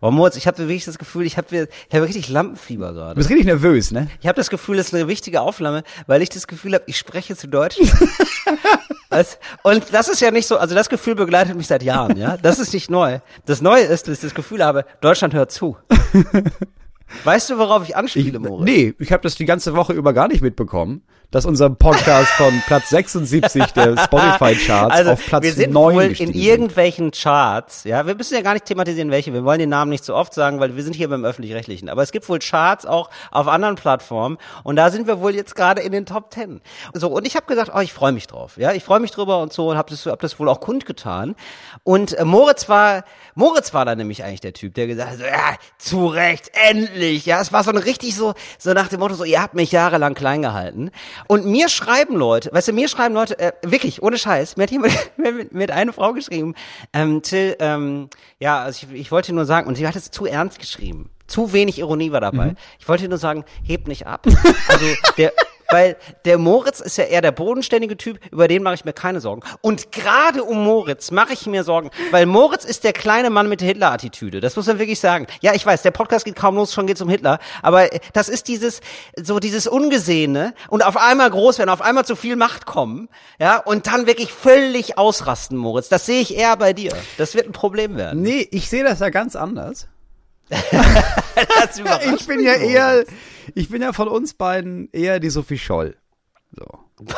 Aber Moritz, ich habe wirklich das Gefühl, ich habe ich hab richtig Lampenfieber gerade. Du bist richtig nervös, ne? Ich habe das Gefühl, das ist eine wichtige Aufnahme, weil ich das Gefühl habe, ich spreche zu Deutsch. Was? Und das ist ja nicht so, also das Gefühl begleitet mich seit Jahren, ja. Das ist nicht neu. Das Neue ist, dass ich das Gefühl habe, Deutschland hört zu. Weißt du, worauf ich anspiele, Ich, Moritz? nee, ich habe das die ganze Woche über gar nicht mitbekommen, dass unser Podcast von Platz 76 der Spotify-Charts also, auf Platz wir sind 9 wohl in irgendwelchen Charts, ja, wir müssen ja gar nicht thematisieren, welche, wir wollen den Namen nicht so oft sagen, weil wir sind hier beim Öffentlich-Rechtlichen, aber es gibt wohl Charts auch auf anderen Plattformen und da sind wir wohl jetzt gerade in den Top Ten. So, und ich habe gesagt, oh, ich freue mich drauf, ja, ich freue mich drüber und so und habe das, hab das wohl auch kundgetan und äh, Moritz war, Moritz war da nämlich eigentlich der Typ, der gesagt hat, so, ja, zu Recht, endlich, ja, es war so ein richtig so, so nach dem Motto, so, ihr habt mich jahrelang klein gehalten und mir schreiben Leute, weißt du, mir schreiben Leute, äh, wirklich, ohne Scheiß, mir hat jemand, mit, mit eine Frau geschrieben, ähm, Till, ähm, ja, also ich, ich wollte nur sagen, und sie hat es zu ernst geschrieben. Zu wenig Ironie war dabei. Ich wollte nur sagen, hebt nicht ab. Also der, weil der Moritz ist ja eher der bodenständige Typ, über den mache ich mir keine Sorgen. Und gerade um Moritz mache ich mir Sorgen, weil Moritz ist der kleine Mann mit der Hitler-Attitüde. Das muss man wirklich sagen. Ja, ich weiß, der Podcast geht kaum los, schon geht's um Hitler. Aber äh, das ist dieses, so dieses Ungesehene und auf einmal groß werden, auf einmal zu viel Macht kommen, ja, und dann wirklich völlig ausrasten, Moritz. Das sehe ich eher bei dir. Das wird ein Problem werden. Nee, ich sehe das ja ganz anders. Ich bin ja eher, ich bin ja von uns beiden eher die Sophie Scholl. So.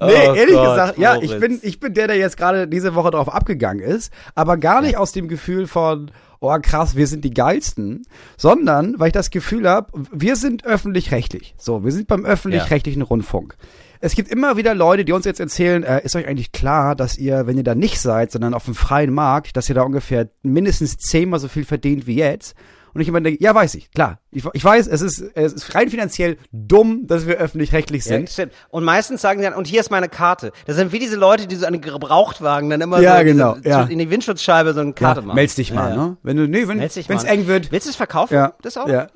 Nee, Oh ehrlich Gott, gesagt, ja, ich bin, ich bin der, der jetzt gerade diese Woche drauf abgegangen ist, aber gar nicht aus dem Gefühl von, oh krass, wir sind die geilsten, sondern weil ich das Gefühl habe, wir sind öffentlich-rechtlich. So, wir sind beim öffentlich-rechtlichen Rundfunk. Es gibt immer wieder Leute, die uns jetzt erzählen, äh, ist euch eigentlich klar, dass ihr, wenn ihr da nicht seid, sondern auf dem freien Markt, dass ihr da ungefähr mindestens zehnmal so viel verdient wie jetzt? Und ich immer denke, ja, weiß ich, klar. Ich, ich weiß, es ist, es ist rein finanziell dumm, dass wir öffentlich-rechtlich Ja, sind. stimmt. Und meistens sagen sie dann, und hier ist meine Karte. Das sind wie diese Leute, die so einen Gebrauchtwagen dann immer Ja, so genau, diese, ja. in die Windschutzscheibe so eine Karte machen. Meld's dich mal, Ja, ja. ne? Wenn du, nee, wenn mal. eng wird. Willst du es verkaufen? Ja. Das auch? Ja.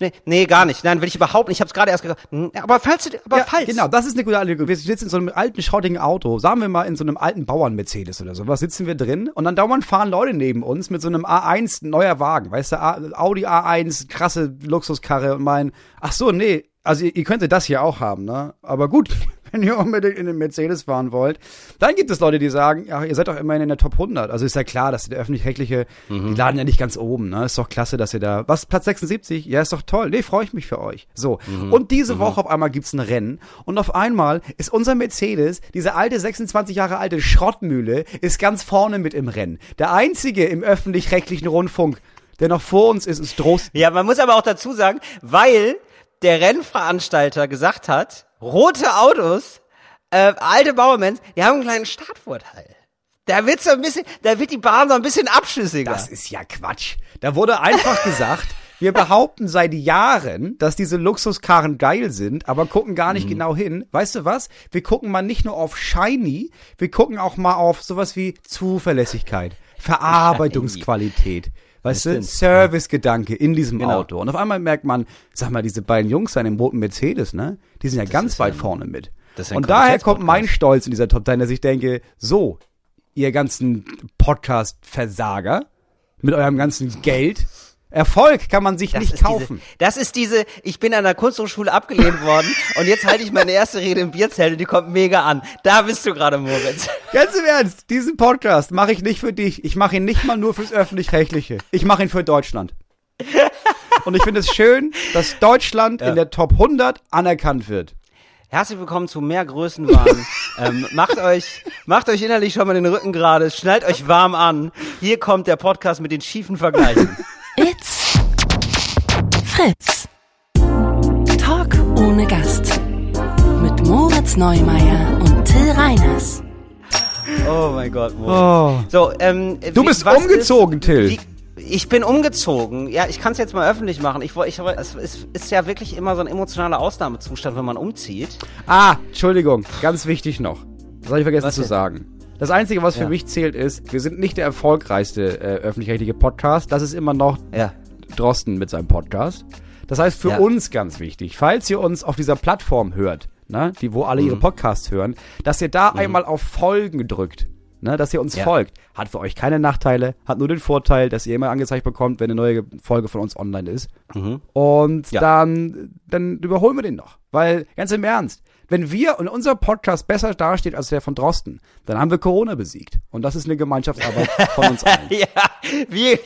Nee, nee, gar nicht. Nein, will ich überhaupt nicht. Ich habe es gerade erst gesagt. Hm, Aber falls du, aber Ja, falls. genau, das ist eine gute Anlegung. Wir sitzen in so einem alten, schrottigen Auto, sagen wir mal in so einem alten Bauern-Mercedes oder sowas, sitzen wir drin und dann dauernd fahren Leute neben uns mit so einem A1 neuer Wagen, weißt du, Audi A1, krasse Luxuskarre und meinen, ach so, nee, also ihr, ihr könntet das hier auch haben, ne? Aber gut, wenn ihr unbedingt in den Mercedes fahren wollt, dann gibt es Leute, die sagen, ja, ihr seid doch immerhin in der Top 100. Also ist ja klar, dass der öffentlich-rechtliche, die laden ja nicht ganz oben, ne? Ist doch klasse, dass ihr da, was, Platz 76? Ja, ist doch toll. Nee, freue ich mich für euch. So. Und diese Woche auf einmal gibt's ein Rennen und auf einmal ist unser Mercedes, diese alte 26 Jahre alte Schrottmühle, ist ganz vorne mit im Rennen. Der einzige im öffentlich-rechtlichen Rundfunk, der noch vor uns ist, ist Drosten. Ja, man muss aber auch dazu sagen, weil der Rennveranstalter gesagt hat, rote Autos, äh, alte Bauermans, die haben einen kleinen Startvorteil. Da wird so ein bisschen, da wird die Bahn so ein bisschen abschüssiger. Das ist ja Quatsch. Da wurde einfach gesagt, wir behaupten seit Jahren, dass diese Luxuskarren geil sind, aber gucken gar nicht genau hin. Weißt du was? Wir gucken mal nicht nur auf Shiny, wir gucken auch mal auf sowas wie Zuverlässigkeit, Verarbeitungsqualität. Weißt du. Servicegedanke in diesem Genau. Auto. Und auf einmal merkt man, sag mal, diese beiden Jungs da in dem roten Mercedes, ne? Die sind ja ganz ist ja weit ein- vorne mit. das Und daher kommt mein Stolz in dieser Top 10, dass ich denke, so, ihr ganzen Podcast-Versager mit eurem ganzen Geld. Erfolg kann man sich Das nicht kaufen. Diese, das ist diese, ich bin an der Kunsthochschule abgelehnt worden und jetzt halte ich meine erste Rede im Bierzelt und die kommt mega an. Da bist du gerade, Moritz. Ganz im Ernst, diesen Podcast mache ich nicht für dich. Ich mache ihn nicht mal nur fürs Öffentlich-Rechtliche. Ich mache ihn für Deutschland. Und ich finde es schön, dass Deutschland in der Top 100 anerkannt wird. Herzlich willkommen zu mehr Größenwahn. ähm, macht euch, macht euch innerlich schon mal den Rücken gerade, schnallt euch warm an. Hier kommt der Podcast mit den schiefen Vergleichen. It's Fritz. Talk ohne Gast. Mit Moritz Neumeier und Till Reiners. Oh mein Gott, Moritz. So, ähm, Du wie- bist umgezogen, ist, Till. Wie, ich bin umgezogen. Ja, ich kann es jetzt mal öffentlich machen. Ich, ich, es ist, ist ja wirklich immer so ein emotionaler Ausnahmezustand, wenn man umzieht. Ah, Entschuldigung, ganz wichtig noch. Das habe ich vergessen Was zu sagen. Das Einzige, was für Ja. mich zählt, ist, wir sind nicht der erfolgreichste äh, öffentlich-rechtliche Podcast. Das ist immer noch Ja. Drosten mit seinem Podcast. Das heißt, für Ja. uns ganz wichtig, falls ihr uns auf dieser Plattform hört, ne, die, wo alle Mhm. ihre Podcasts hören, dass ihr da einmal auf Folgen drückt. ne, dass ihr uns Ja. folgt. Hat für euch keine Nachteile, hat nur den Vorteil, dass ihr immer angezeigt bekommt, wenn eine neue Folge von uns online ist. Und Ja. dann, dann überholen wir den noch. Weil, ganz im Ernst, wenn wir und unser Podcast besser dasteht als der von Drosten, dann haben wir Corona besiegt. Und das ist eine Gemeinschaftsarbeit von uns allen. Ja, wie,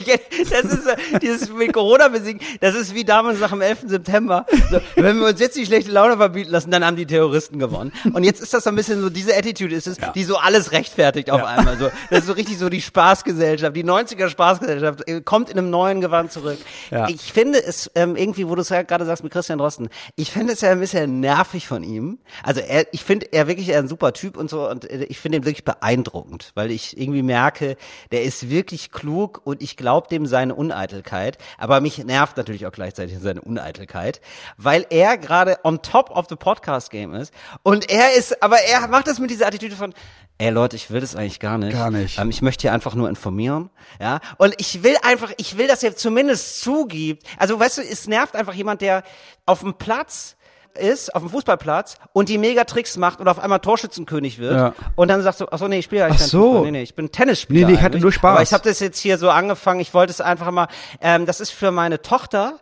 das ist äh, dieses mit Corona besiegen, das ist wie damals nach dem 11. September. So, wenn wir uns jetzt die schlechte Laune verbieten lassen, dann haben die Terroristen gewonnen. Und jetzt ist das so ein bisschen so, diese Attitude ist es, die so alles rechtfertigt auf einmal. So, das ist so richtig so die Spaßgesellschaft, die 90er Spaßgesellschaft äh, kommt in einem neuen Gewand zurück. Ja. Ich finde es ähm, irgendwie, wo du es ja gerade sagst mit Christian Drosten, ich finde es ja ein bisschen nervig von ihm. Also er, ich finde er wirklich er ein super Typ und so und äh, ich finde ihn wirklich beeindruckend, weil ich irgendwie merke, der ist wirklich klug und ich glaube dem seine Uneitelkeit, aber mich nervt natürlich auch gleichzeitig seine Uneitelkeit, weil er gerade on top of the Podcast Game ist und er ist, aber er macht das mit dieser Attitüde von Ey Leute, ich will das eigentlich gar nicht. Gar nicht. Ähm, ich möchte hier einfach nur informieren, ja. Und ich will einfach, ich will, dass er zumindest zugibt. Also, weißt du, es nervt einfach jemand, der auf dem Platz ist, auf dem Fußballplatz und die Megatricks macht und auf einmal Torschützenkönig wird Ja. und dann sagst du, ach so, nee, ich spiele eigentlich Ach so. Fußball. Nee, nee, ich bin Tennisspieler. Nee, nee, ich hatte eigentlich. nur Spaß. Aber ich habe das jetzt hier so angefangen, ich wollte es einfach mal, ähm, das ist für meine Tochter,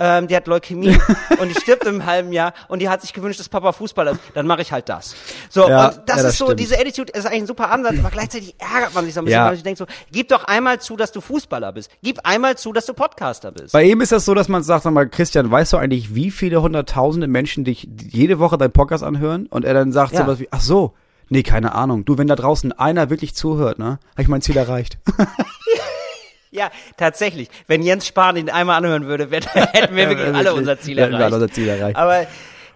ähm, die hat Leukämie und die stirbt im halben Jahr und die hat sich gewünscht, dass Papa Fußballer ist. Dann mache ich halt das. So, Ja, und das ja, das ist so, stimmt. diese Attitude ist eigentlich ein super Ansatz, aber gleichzeitig ärgert man sich so ein bisschen, Ja. weil ich denke so, gib doch einmal zu, dass du Fußballer bist. Gib einmal zu, dass du Podcaster bist. Bei ihm ist das so, dass man sagt, sag mal, Christian, weißt du eigentlich, wie viele hunderttausende Menschen dich jede Woche deinen Podcast anhören? Und er dann sagt Ja. sowas wie, ach so, nee, keine Ahnung. Du, wenn da draußen einer wirklich zuhört, ne, habe ich mein Ziel erreicht. Ja, tatsächlich. Wenn Jens Spahn ihn einmal anhören würde, wär, hätten wir wirklich alle unser Ziel wir erreicht. alle unser Ziel erreicht. Aber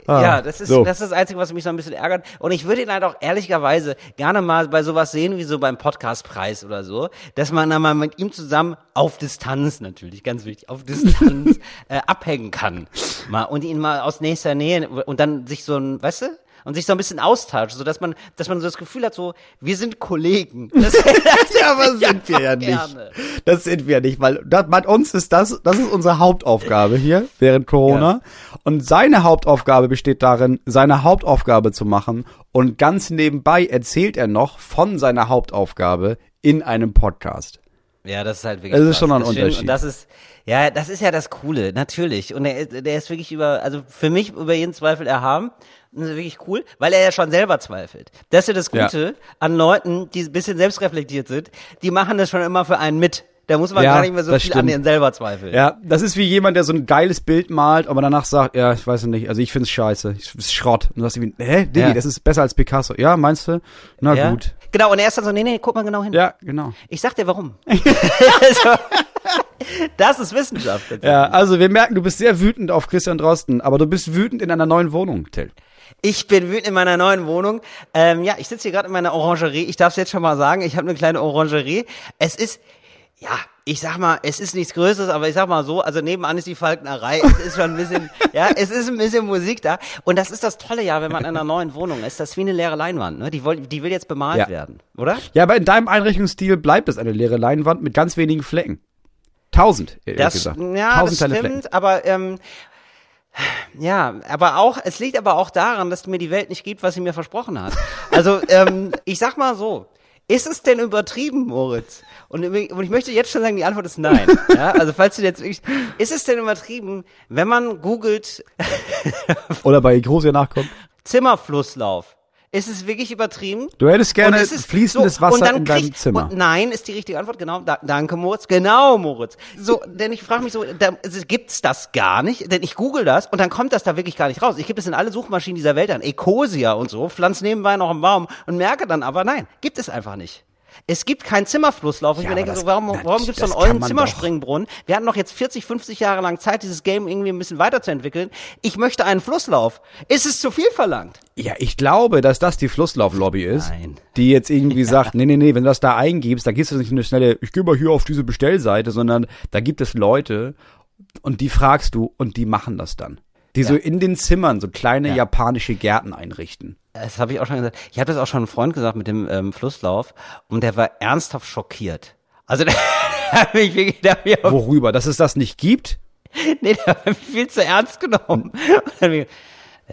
Ah, ja, das ist, so. das ist das Einzige, was mich so ein bisschen ärgert. Und ich würde ihn halt auch ehrlicherweise gerne mal bei sowas sehen, wie so beim Podcastpreis oder so, dass man dann mal mit ihm zusammen auf Distanz natürlich, ganz wichtig, auf Distanz äh, abhängen kann. Mal, und ihn mal aus nächster Nähe und dann sich so ein, weißt du? Und sich so ein bisschen austauscht, so dass man, dass man so das Gefühl hat, so, wir sind Kollegen. Das, das Ja, aber sind wir ja nicht. gerne. Das sind wir nicht, weil das, bei uns ist das, das ist unsere Hauptaufgabe hier während Corona. Und seine Hauptaufgabe besteht darin, seine Hauptaufgabe zu machen. Und ganz nebenbei erzählt er noch von seiner Hauptaufgabe in einem Podcast. Ja, das ist halt wirklich. Es ist schon ein Deswegen- Unterschied. Und das ist, ja, das ist ja das Coole, natürlich. Und der, der ist wirklich über, also für mich über jeden Zweifel erhaben. Das ist wirklich cool, weil er ja schon selber zweifelt. Das ist ja das Ja. Gute an Leuten, die ein bisschen selbstreflektiert sind. Die machen das schon immer für einen mit. Da muss man Ja, gar nicht mehr so viel an stimmt. denen selber zweifeln. Ja, das ist wie jemand, der so ein geiles Bild malt, aber danach sagt, ja, ich weiß nicht, also ich find's scheiße, ich find's Schrott. Und du sagst irgendwie, hä, Diggi, Ja. das ist besser als Picasso. Ja, meinst du? Na Ja? gut. Genau, und er ist dann so, nee, nee, guck mal genau hin. Ja, genau. Ich sag dir warum. also, das ist Wissenschaft. Ja, also wir merken, du bist sehr wütend auf Christian Drosten, aber du bist wütend in einer neuen Wohnung, Till. Ich bin wütend in meiner neuen Wohnung. Ähm, ja, ich sitze hier gerade in meiner Orangerie. Ich darf es jetzt schon mal sagen, ich habe eine kleine Orangerie. Es ist, ja, ich sag mal, es ist nichts Größeres, aber ich sag mal so, also nebenan ist die Falknerei. Es ist schon ein bisschen, ja, es ist ein bisschen Musik da. Und das ist das Tolle ja, wenn man in einer neuen Wohnung ist. Das ist wie eine leere Leinwand. Ne? Die, woll, die will jetzt bemalt Ja. werden, oder? Ja, aber in deinem Einrichtungsstil bleibt es eine leere Leinwand mit ganz wenigen Flecken. Tausend, Das, gesagt. ja, Tausend das stimmt, Flecken. aber ähm, ja, aber auch, es liegt aber auch daran, dass mir die Welt nicht gibt, was sie mir versprochen hat. Also, ähm, ich sag mal so, ist es denn übertrieben, Moritz? Und, und ich möchte jetzt schon sagen, die Antwort ist nein. Ja, also falls du jetzt wirklich, ist es denn übertrieben, wenn man googelt Oder bei Große nachkommt. Zimmerflusslauf? Ist es wirklich übertrieben? Du hättest gerne ist fließendes so, Wasser und dann in deinem kriegt- Zimmer. Und nein, ist die richtige Antwort, genau. Da, danke, Moritz. Genau, Moritz. So, denn ich frage mich so, da, also, gibt's das gar nicht? Denn ich google das und dann kommt das da wirklich gar nicht raus. Ich gebe es in alle Suchmaschinen dieser Welt an, Ecosia und so, pflanz nebenbei noch einen Baum und merke dann aber, nein, gibt es einfach nicht. Es gibt keinen Zimmerflusslauf. Ja, ich mir denke so, warum, warum gibt's so das einen ollen Zimmerspringbrunnen? Wir hatten noch jetzt 40, 50 Jahre lang Zeit, dieses Game irgendwie ein bisschen weiterzuentwickeln. Ich möchte einen Flusslauf. Ist es zu viel verlangt? Ja, ich glaube, dass das die Flusslauflobby ist, Nein. die jetzt irgendwie sagt, nee, nee, nee, wenn du das da eingibst, da gibst du nicht eine schnelle, ich gehe mal hier auf diese Bestellseite, sondern da gibt es Leute und die fragst du und die machen das dann. Die so in den Zimmern so kleine Ja. japanische Gärten einrichten. Das habe ich auch schon gesagt. Ich habe das auch schon einem Freund gesagt mit dem ähm, Flusslauf und der war ernsthaft schockiert. Also der hat mich wirklich, hat mich auch, Worüber? Dass es das nicht gibt? nee, der hat mich viel zu ernst genommen.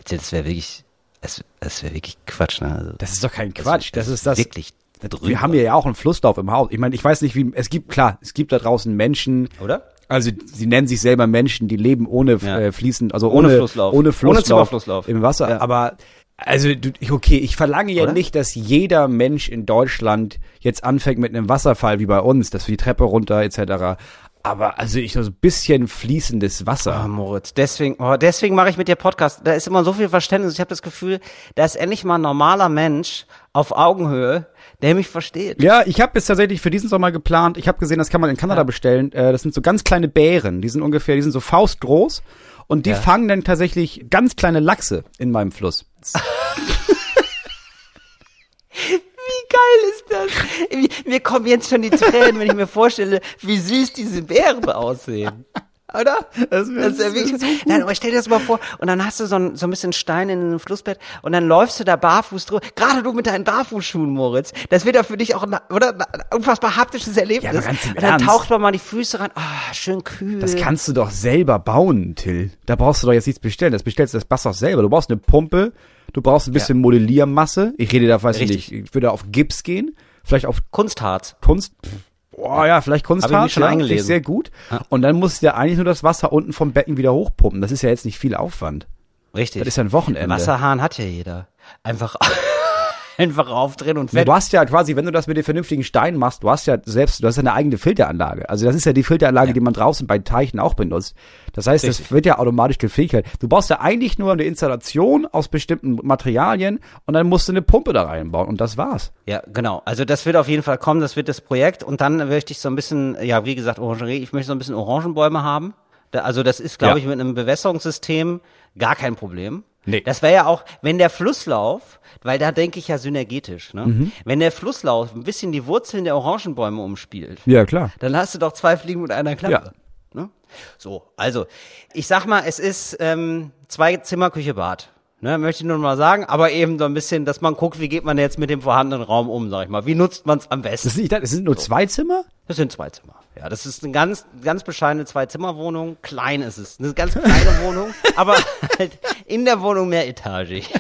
Das wäre wirklich, das, das wäre wirklich Quatsch. Ne? Also, Das ist doch kein Quatsch. Das ist das. Wirklich Wir haben hier ja auch einen Flusslauf im Haus. Ich meine, ich weiß nicht, wie, es gibt, klar, es gibt da draußen Menschen. Oder? Also, sie nennen sich selber Menschen, die leben ohne Ja. äh, fließend, also Ohne ohne, Flusslauf. Ohne Ohne Flusslauf. Im Wasser. Ja. Aber, also, okay, ich verlange ja Oder? nicht, dass jeder Mensch in Deutschland jetzt anfängt mit einem Wasserfall wie bei uns, dass wir die Treppe runter, etc. Aber, also, ich so ein bisschen fließendes Wasser. Ah, Moritz, deswegen, oh, deswegen mache ich mit dir Podcast. Da ist immer so viel Verständnis. Ich habe das Gefühl, da ist endlich mal ein normaler Mensch auf Augenhöhe, der mich versteht. Ja, ich habe jetzt tatsächlich für diesen Sommer geplant. Ich habe gesehen, das kann man in Kanada bestellen. Äh, das sind so ganz kleine Bären. Die sind ungefähr, die sind so faustgroß. Und die Ja. fangen dann tatsächlich ganz kleine Lachse in meinem Fluss. Wie geil ist das? Mir- kommen jetzt schon die Tränen, wenn ich mir vorstelle, wie süß diese Bären aussehen. Oder? Das wär- ist ja das wirklich, so. Nein, aber stell dir das mal vor, und dann hast du so ein, so ein bisschen Stein in einem Flussbett und dann läufst du da barfuß drüber. Gerade du mit deinen Barfußschuhen, Moritz. Das wird ja für dich auch ein, oder, ein unfassbar haptisches Erlebnis. Ja, ganz im und dann Ernst. taucht man mal die Füße rein. Ah, schön kühl. Das kannst du doch selber bauen, Till. Da brauchst du doch jetzt nichts bestellen. Das bestellst du das Bass doch selber. Du brauchst eine Pumpe, du brauchst ein bisschen Modelliermasse. Ich rede da, weiß ich Richtig. nicht, ich würde auf Gips gehen. Vielleicht auf Kunstharz. Kunst. Boah, ja, vielleicht ich Kunstharz. mich schon ja, eingelesen. ich Sehr gut. Und dann musst du ja eigentlich nur das Wasser unten vom Becken wieder hochpumpen. Das ist ja jetzt nicht viel Aufwand. Richtig. Das ist ja ein Wochenende. Wasserhahn hat ja jeder. Einfach, einfach aufdrehen und Ja, weg. du hast ja quasi, wenn du das mit den vernünftigen Steinen machst, du hast ja selbst, du hast ja eine eigene Filteranlage. Also das ist ja die Filteranlage, die man draußen bei Teichen auch benutzt. Das heißt, das Richtig. wird ja automatisch gefiltert. Du brauchst ja eigentlich nur eine Installation aus bestimmten Materialien und dann musst du eine Pumpe da reinbauen und das war's. Ja, genau. Also das wird auf jeden Fall kommen, das wird das Projekt. Und dann möchte ich so ein bisschen, ja, wie gesagt, Orangerie, ich möchte so ein bisschen Orangenbäume haben. Also das ist, glaube Ja. ich, mit einem Bewässerungssystem gar kein Problem. Nee. Das wäre ja auch, wenn der Flusslauf, weil da denke ich ja synergetisch, ne? Mhm. Wenn der Flusslauf ein bisschen die Wurzeln der Orangenbäume umspielt, Ja, klar. dann hast du doch zwei Fliegen mit einer Klappe. Ne? So, also, ich sag mal, es ist ähm, zwei Zimmer, Küche, Bad. Ne, möchte ich nur mal sagen, aber eben so ein bisschen, dass man guckt, wie geht man jetzt mit dem vorhandenen Raum um, sag ich mal. Wie nutzt man es am besten? Das, ist, das sind nur zwei Zimmer? Das sind zwei Zimmer. Ja, das ist eine ganz, ganz bescheidene Zwei-Zimmer-Wohnung. Klein ist es. Eine ganz kleine Wohnung, aber halt in der Wohnung mehr Etage.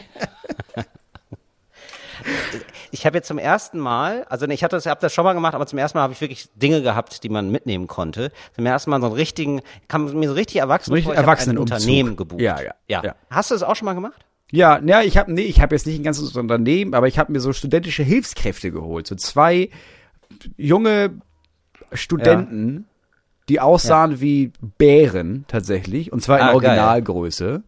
Ich habe jetzt zum ersten Mal, also ich hatte das, hab das schon mal gemacht, aber zum ersten Mal habe ich wirklich Dinge gehabt, die man mitnehmen konnte. Zum ersten Mal so einen richtigen, kam mir so richtig erwachsen Richtig vor. Ich hab ein. Unternehmen gebucht. Ja, ja, ja. ja. Hast du das auch schon mal gemacht? Ja, ja, ich habe nee, ich habe jetzt nicht ein ganzes Unternehmen, aber ich habe mir so studentische Hilfskräfte geholt, so zwei junge Studenten, die aussahen wie Bären tatsächlich und zwar in Ah, geil. Originalgröße.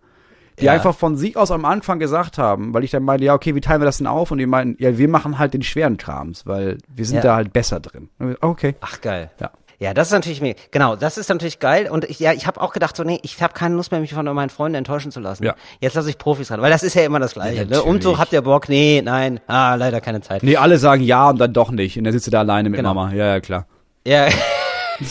Die Ja. einfach von sich aus am Anfang gesagt haben, weil ich dann meinte, ja, okay, wie teilen wir das denn auf? Und die meinten, ja, wir machen halt den schweren Krams, weil wir sind Ja. da halt besser drin. Wir, Okay. Ach geil. Ja. Ja, das ist natürlich mir genau, das ist natürlich geil und ich, ja, ich habe auch gedacht so nee, ich habe keine Lust mehr mich von meinen Freunden enttäuschen zu lassen. Ja. Jetzt lasse ich Profis ran, weil das ist ja immer das gleiche, Ja, ne? Umzug habt ihr Bock? Nee, nein. Ah, leider keine Zeit. Nee, alle sagen ja und dann doch nicht. Und dann sitzt du da alleine mit Genau. Mama. Ja, ja, klar. Ja.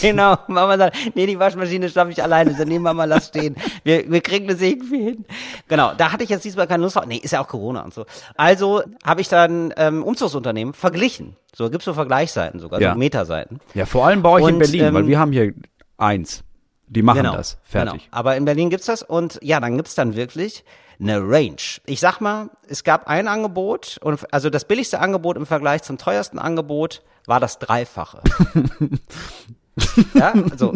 Genau, Mama sagt, nee, die Waschmaschine schaffe ich alleine. So, nee, Mama, lass stehen. Wir, wir kriegen das irgendwie hin. Genau, da hatte ich jetzt diesmal keine Lust drauf. Nee, ist ja auch Corona und so. Also habe ich dann ähm, Umzugsunternehmen verglichen. So, gibt's so Vergleichsseiten sogar, Ja. so Metaseiten. Ja, vor allem bei euch in Und, Berlin, ähm, weil wir haben hier eins. Die machen genau, das. Fertig. Genau. Aber in Berlin gibt's das und ja, dann gibt's dann wirklich eine Range. Ich sag mal, es gab ein Angebot und also das billigste Angebot im Vergleich zum teuersten Angebot war das Dreifache. ja, also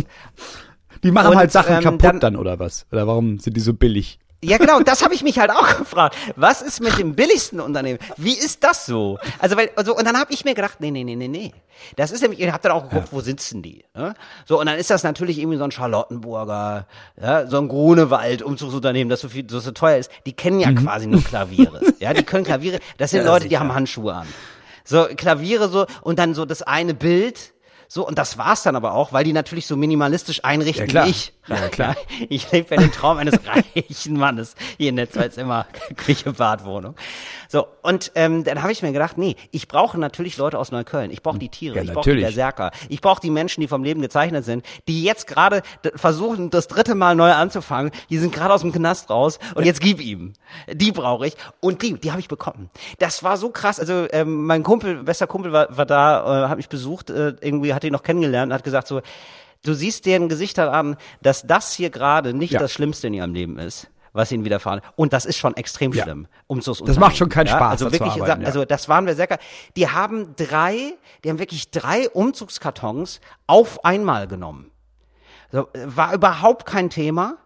Die machen Und, halt Sachen ähm, kaputt dann- dann, oder was? Oder warum sind die so billig? Ja, genau, das habe ich mich halt auch gefragt. Was ist mit dem billigsten Unternehmen? Wie ist das so? Also, weil, also, und dann habe ich mir gedacht, nee, nee, nee, nee, nee. Das ist nämlich, ich habe dann auch geguckt, wo sitzen die? Ne? So, und dann ist das natürlich irgendwie so ein Charlottenburger, ja, so ein Grunewald Umzugsunternehmen, das so viel, so, so teuer ist. Die kennen ja quasi nur Klaviere. ja, die können Klaviere, das sind Mhm. Ja, Leute, die sicher. haben Handschuhe an. So, Klaviere so, und dann so das eine Bild, so, und das war's dann aber auch, weil die natürlich so minimalistisch einrichten Ja, wie ich. Ja, klar. Ich lebe ja den Traum eines reichen Mannes hier in der Zweizimmer Küche Badwohnung. So und ähm, dann habe ich mir gedacht, nee, ich brauche natürlich Leute aus Neukölln. Ich brauche die Tiere, Ja, ich brauche die. Berserker, ich brauche die Menschen, die vom Leben gezeichnet sind, die jetzt gerade versuchen, das dritte Mal neu anzufangen. Die sind gerade aus dem Knast raus und jetzt gib ihm. Die brauche ich und die, die habe ich bekommen. Das war so krass. Also ähm, mein Kumpel, bester Kumpel war, war da, äh, hat mich besucht, äh, irgendwie hat ihn noch kennengelernt, und hat gesagt so. Du siehst deren Gesichter an, dass das hier gerade nicht Ja. das Schlimmste in ihrem Leben ist. was ihnen widerfahren. Und das ist schon extrem Ja. schlimm. Umzugs Das macht schon keinen Spaß, Also wirklich, arbeiten, ja. also das waren wir sehr, ge- die haben drei, die haben wirklich drei Umzugskartons auf einmal genommen. So, war überhaupt kein Thema.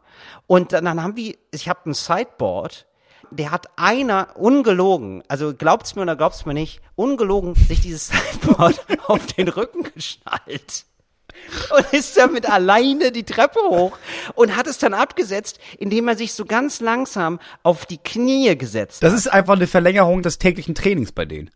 Und dann, dann haben wir, ich habe ein Sideboard, der hat einer ungelogen, also glaubt's mir oder glaubt's mir nicht, ungelogen sich dieses Sideboard auf den Rücken geschnallt. Und ist damit alleine die Treppe hoch und hat es dann abgesetzt, indem er sich so ganz langsam auf die Knie gesetzt Das ist einfach eine Verlängerung des täglichen Trainings bei denen.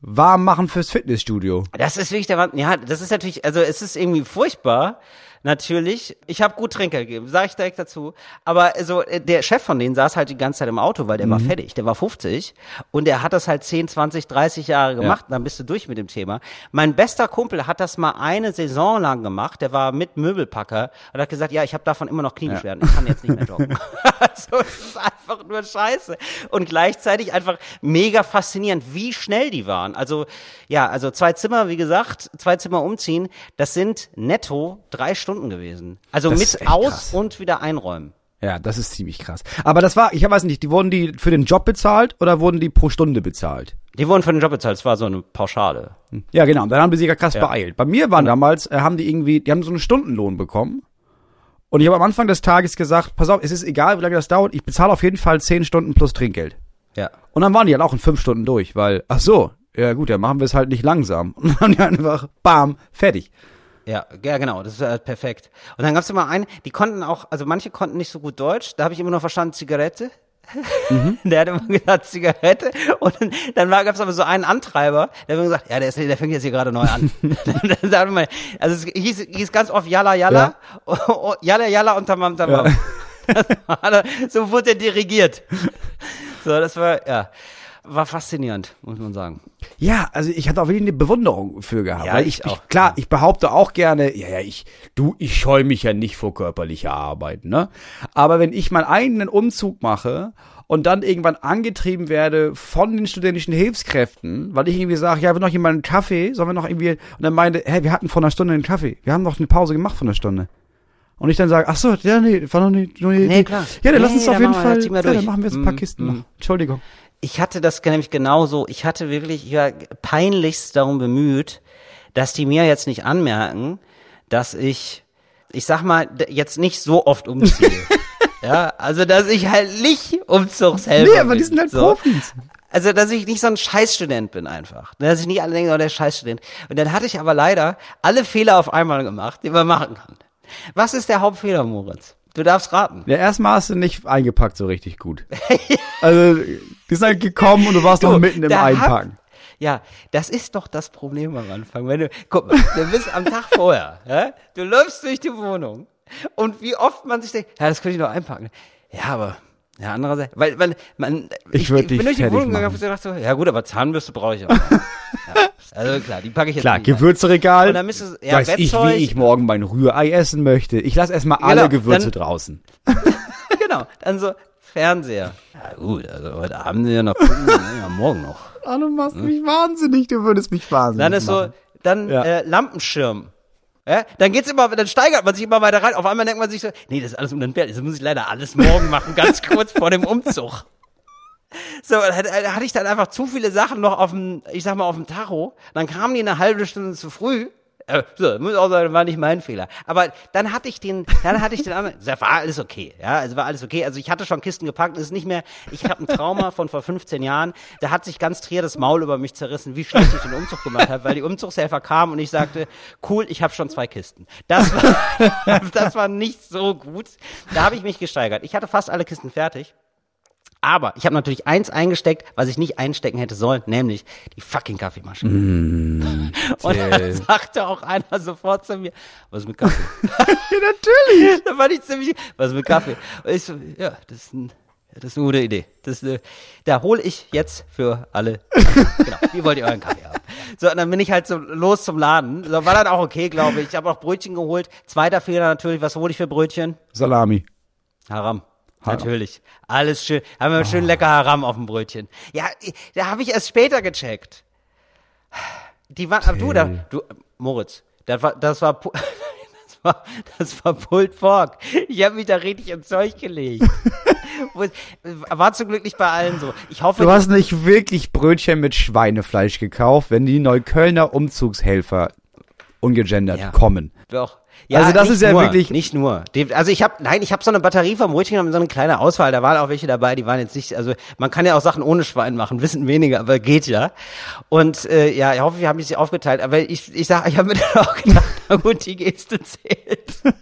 Warm machen fürs Fitnessstudio. Das ist wirklich der Wahnsinn. Ja, das ist natürlich, also es ist irgendwie furchtbar, natürlich. Ich habe gut Trinkgeld gegeben, sage ich direkt dazu. Aber so äh, der Chef von denen saß halt die ganze Zeit im Auto, weil der war fertig, der war 50 und der hat das halt 10, 20, 30 Jahre gemacht. Dann bist du durch mit dem Thema. Mein bester Kumpel hat das mal eine Saison lang gemacht. Der war mit Möbelpacker und hat gesagt, ja, ich habe davon immer noch Kniebeschwerden. Ich kann jetzt nicht mehr joggen. also es ist einfach nur Scheiße und gleichzeitig einfach mega faszinierend, wie schnell die waren. Also ja, also zwei Zimmer, wie gesagt, zwei Zimmer umziehen, das sind netto drei Stunden gewesen. Also Das mit aus krass. und wieder einräumen. Ja, das ist ziemlich krass. Aber das war, ich weiß nicht, die wurden die für den Job bezahlt oder wurden die pro Stunde bezahlt? Die wurden für den Job bezahlt, es war so eine Pauschale. Ja, genau. Und dann haben die sich ja krass Ja. beeilt. Bei mir waren damals, äh, haben die irgendwie, die haben so einen Stundenlohn bekommen. Und ich habe am Anfang des Tages gesagt, pass auf, es ist egal, wie lange das dauert, ich bezahle auf jeden Fall zehn Stunden plus Trinkgeld. Ja. Und dann waren die halt auch in fünf Stunden durch, weil, ach so, ja gut, dann machen wir es halt nicht langsam. Und dann haben die einfach, bam, fertig. Ja, ja, genau, das ist halt perfekt. Und dann gab's immer einen, die konnten auch, also manche konnten nicht so gut Deutsch, da habe ich immer nur verstanden Zigarette. Der hat immer gesagt Zigarette und dann, war, gab's aber so einen Antreiber, der hat immer gesagt, ja, der, ist, der fängt jetzt hier gerade neu an. dann also es hieß, hieß ganz oft Yalla Yalla, oh, Yalla Yalla und Tamam Tamam. War, so wurde er dirigiert. So, das war, ja, war faszinierend, muss man sagen. Ja, also ich hatte auch wirklich eine Bewunderung für gehabt. Ja, weil ich ich, auch. ich klar, ich behaupte auch gerne, ja, ja, ich, du, ich scheue mich ja nicht vor körperlicher Arbeit, ne? Aber wenn ich meinen eigenen Umzug mache und dann irgendwann angetrieben werde von den studentischen Hilfskräften, weil ich irgendwie sage, ja, will noch jemand einen Kaffee, sollen wir noch irgendwie, und dann meinte, hä, wir hatten vor einer Stunde einen Kaffee. Wir haben noch eine Pause gemacht von einer Stunde. Und ich dann sage, ach so, ja, nee, war noch nicht, nee, Nee, klar. Ja, dann lass Nee, uns auf jeden wir, Fall, wir ja, dann machen wir jetzt ein paar Mm, Kisten mm. noch. Entschuldigung. Ich hatte das nämlich genauso. Ich hatte wirklich, ich war peinlichst darum bemüht, dass die mir jetzt nicht anmerken, dass ich, ich sag mal, jetzt nicht so oft umziehe. ja, also dass ich halt nicht Umzugshelfer Nee, aber die sind halt so. Profis. Also, dass ich nicht so ein Scheißstudent bin einfach. Dass ich nicht alle denken, oh, der Scheißstudent. Und dann hatte ich aber leider alle Fehler auf einmal gemacht, die man machen kann. Was ist der Hauptfehler, Moritz? Du darfst raten. Ja, erstmal hast du nicht eingepackt so richtig gut. Also, die sind halt gekommen und du warst noch Du, mitten im da hab- Einpacken. Ja, das ist doch das Problem am Anfang. Wenn du, guck mal, du bist am Tag vorher, ja? du läufst durch die Wohnung und wie oft man sich denkt, ja, das könnte ich noch einpacken. Ja, aber, ja, andererseits, weil, weil man, Ich würd dich bin durch die Wohnung gegangen und gedacht so, ja gut, aber Zahnbürste brauche ich auch. also klar, die packe ich jetzt Klar. Gewürzeregal. Und dann müsstest ja, weiß ich, Bettzeug. wie ich morgen mein Rührei essen möchte. Ich lasse erstmal alle Genau, Gewürze dann- draußen. genau, dann so Fernseher. Ja gut, also heute Abend ja noch ne, ja, morgen noch. Ah, du machst mich wahnsinnig, du würdest mich wahnsinnig Dann ist so, dann Ja. äh, Lampenschirm. Ja, dann geht's immer, dann steigert man sich immer weiter rein. Auf einmal denkt man sich so, nee, das ist alles unentbehrlich. Das muss ich leider alles morgen machen, ganz kurz vor dem Umzug. So, da hatte ich dann einfach zu viele Sachen noch auf dem, ich sag mal, auf dem Tacho. Dann kamen die eine halbe Stunde zu früh. Äh, so, muss auch sagen, war nicht mein Fehler. Aber dann hatte ich den, dann hatte ich den anderen, das war alles okay, ja, also war alles okay. Also ich hatte schon Kisten gepackt, ist nicht mehr, ich habe ein Trauma von vor 15 Jahren, da hat sich ganz Trier das Maul über mich zerrissen, wie schlecht ich den Umzug gemacht habe, weil die Umzugshelfer kamen und ich sagte, cool, ich habe schon zwei Kisten. Das war, das war nicht so gut. Da habe ich mich gesteigert. Ich hatte fast alle Kisten fertig. Aber ich habe natürlich eins eingesteckt, was ich nicht einstecken hätte sollen, nämlich die fucking Kaffeemaschine. Mm, und dann sagte auch einer sofort zu mir, was mit Kaffee? ja, natürlich. da war ich ziemlich, was mit Kaffee? Und ich so, ja, das ist, ein, das ist eine gute Idee. Das eine, da hole ich jetzt für alle. genau, wie wollt ihr euren Kaffee haben? So, und dann bin ich halt so los zum Laden. So, war dann auch okay, glaube ich. Ich habe auch Brötchen geholt. Zweiter Fehler natürlich, was hole ich für Brötchen? Salami. Haram. Natürlich. Alles schön. Haben wir schön lecker Haram auf dem Brötchen. Ja, da habe ich erst später gecheckt. Die waren, aber du, da, du, Moritz, das war, das war, das war, das war Pulled Pork. Ich habe mich da richtig ins Zeug gelegt. War zum Glück nicht bei allen so. Ich hoffe, Du hast nicht wirklich Brötchen mit Schweinefleisch gekauft, wenn die Neuköllner Umzugshelfer ungegendert Ja. kommen. Doch. Also das nicht ist ja nur, wirklich- nicht nur. Also ich habe nein, ich habe so eine Batterie vom Brötchen genommen, so eine kleine Auswahl. Da waren auch welche dabei, die waren jetzt nicht. Also man kann ja auch Sachen ohne Schwein machen, wissen weniger, aber geht ja. Und äh, ja, ich hoffe, wir haben die sich aufgeteilt. Aber ich, ich sag, ich habe mir dann auch gedacht, na gut, die Geste zählt.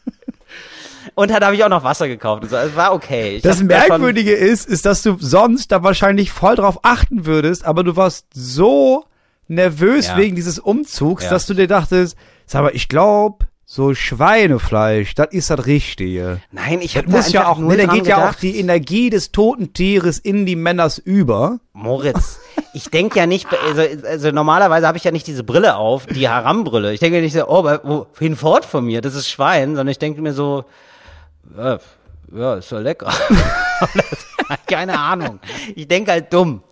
Und dann habe ich auch noch Wasser gekauft. Und so. Es war okay. Ich Das hab da Merkwürdige ist, ist, dass du sonst da wahrscheinlich voll drauf achten würdest, aber du warst so nervös Ja. wegen dieses Umzugs, Ja. dass du dir dachtest, sag mal, ich glaube, so Schweinefleisch, das ist das Richtige. Nein, ich habe muss ja auch, ne, da geht ja auch gedacht. die Energie des toten Tieres in die Männers über. Moritz, ich denke ja nicht, also, also normalerweise habe ich ja nicht diese Brille auf, die Haram-Brille. Ich denke nicht so, oh, wohin fort von mir, das ist Schwein, sondern ich denke mir so, ja, ja ist ja lecker. Keine Ahnung. Ich denke halt dumm.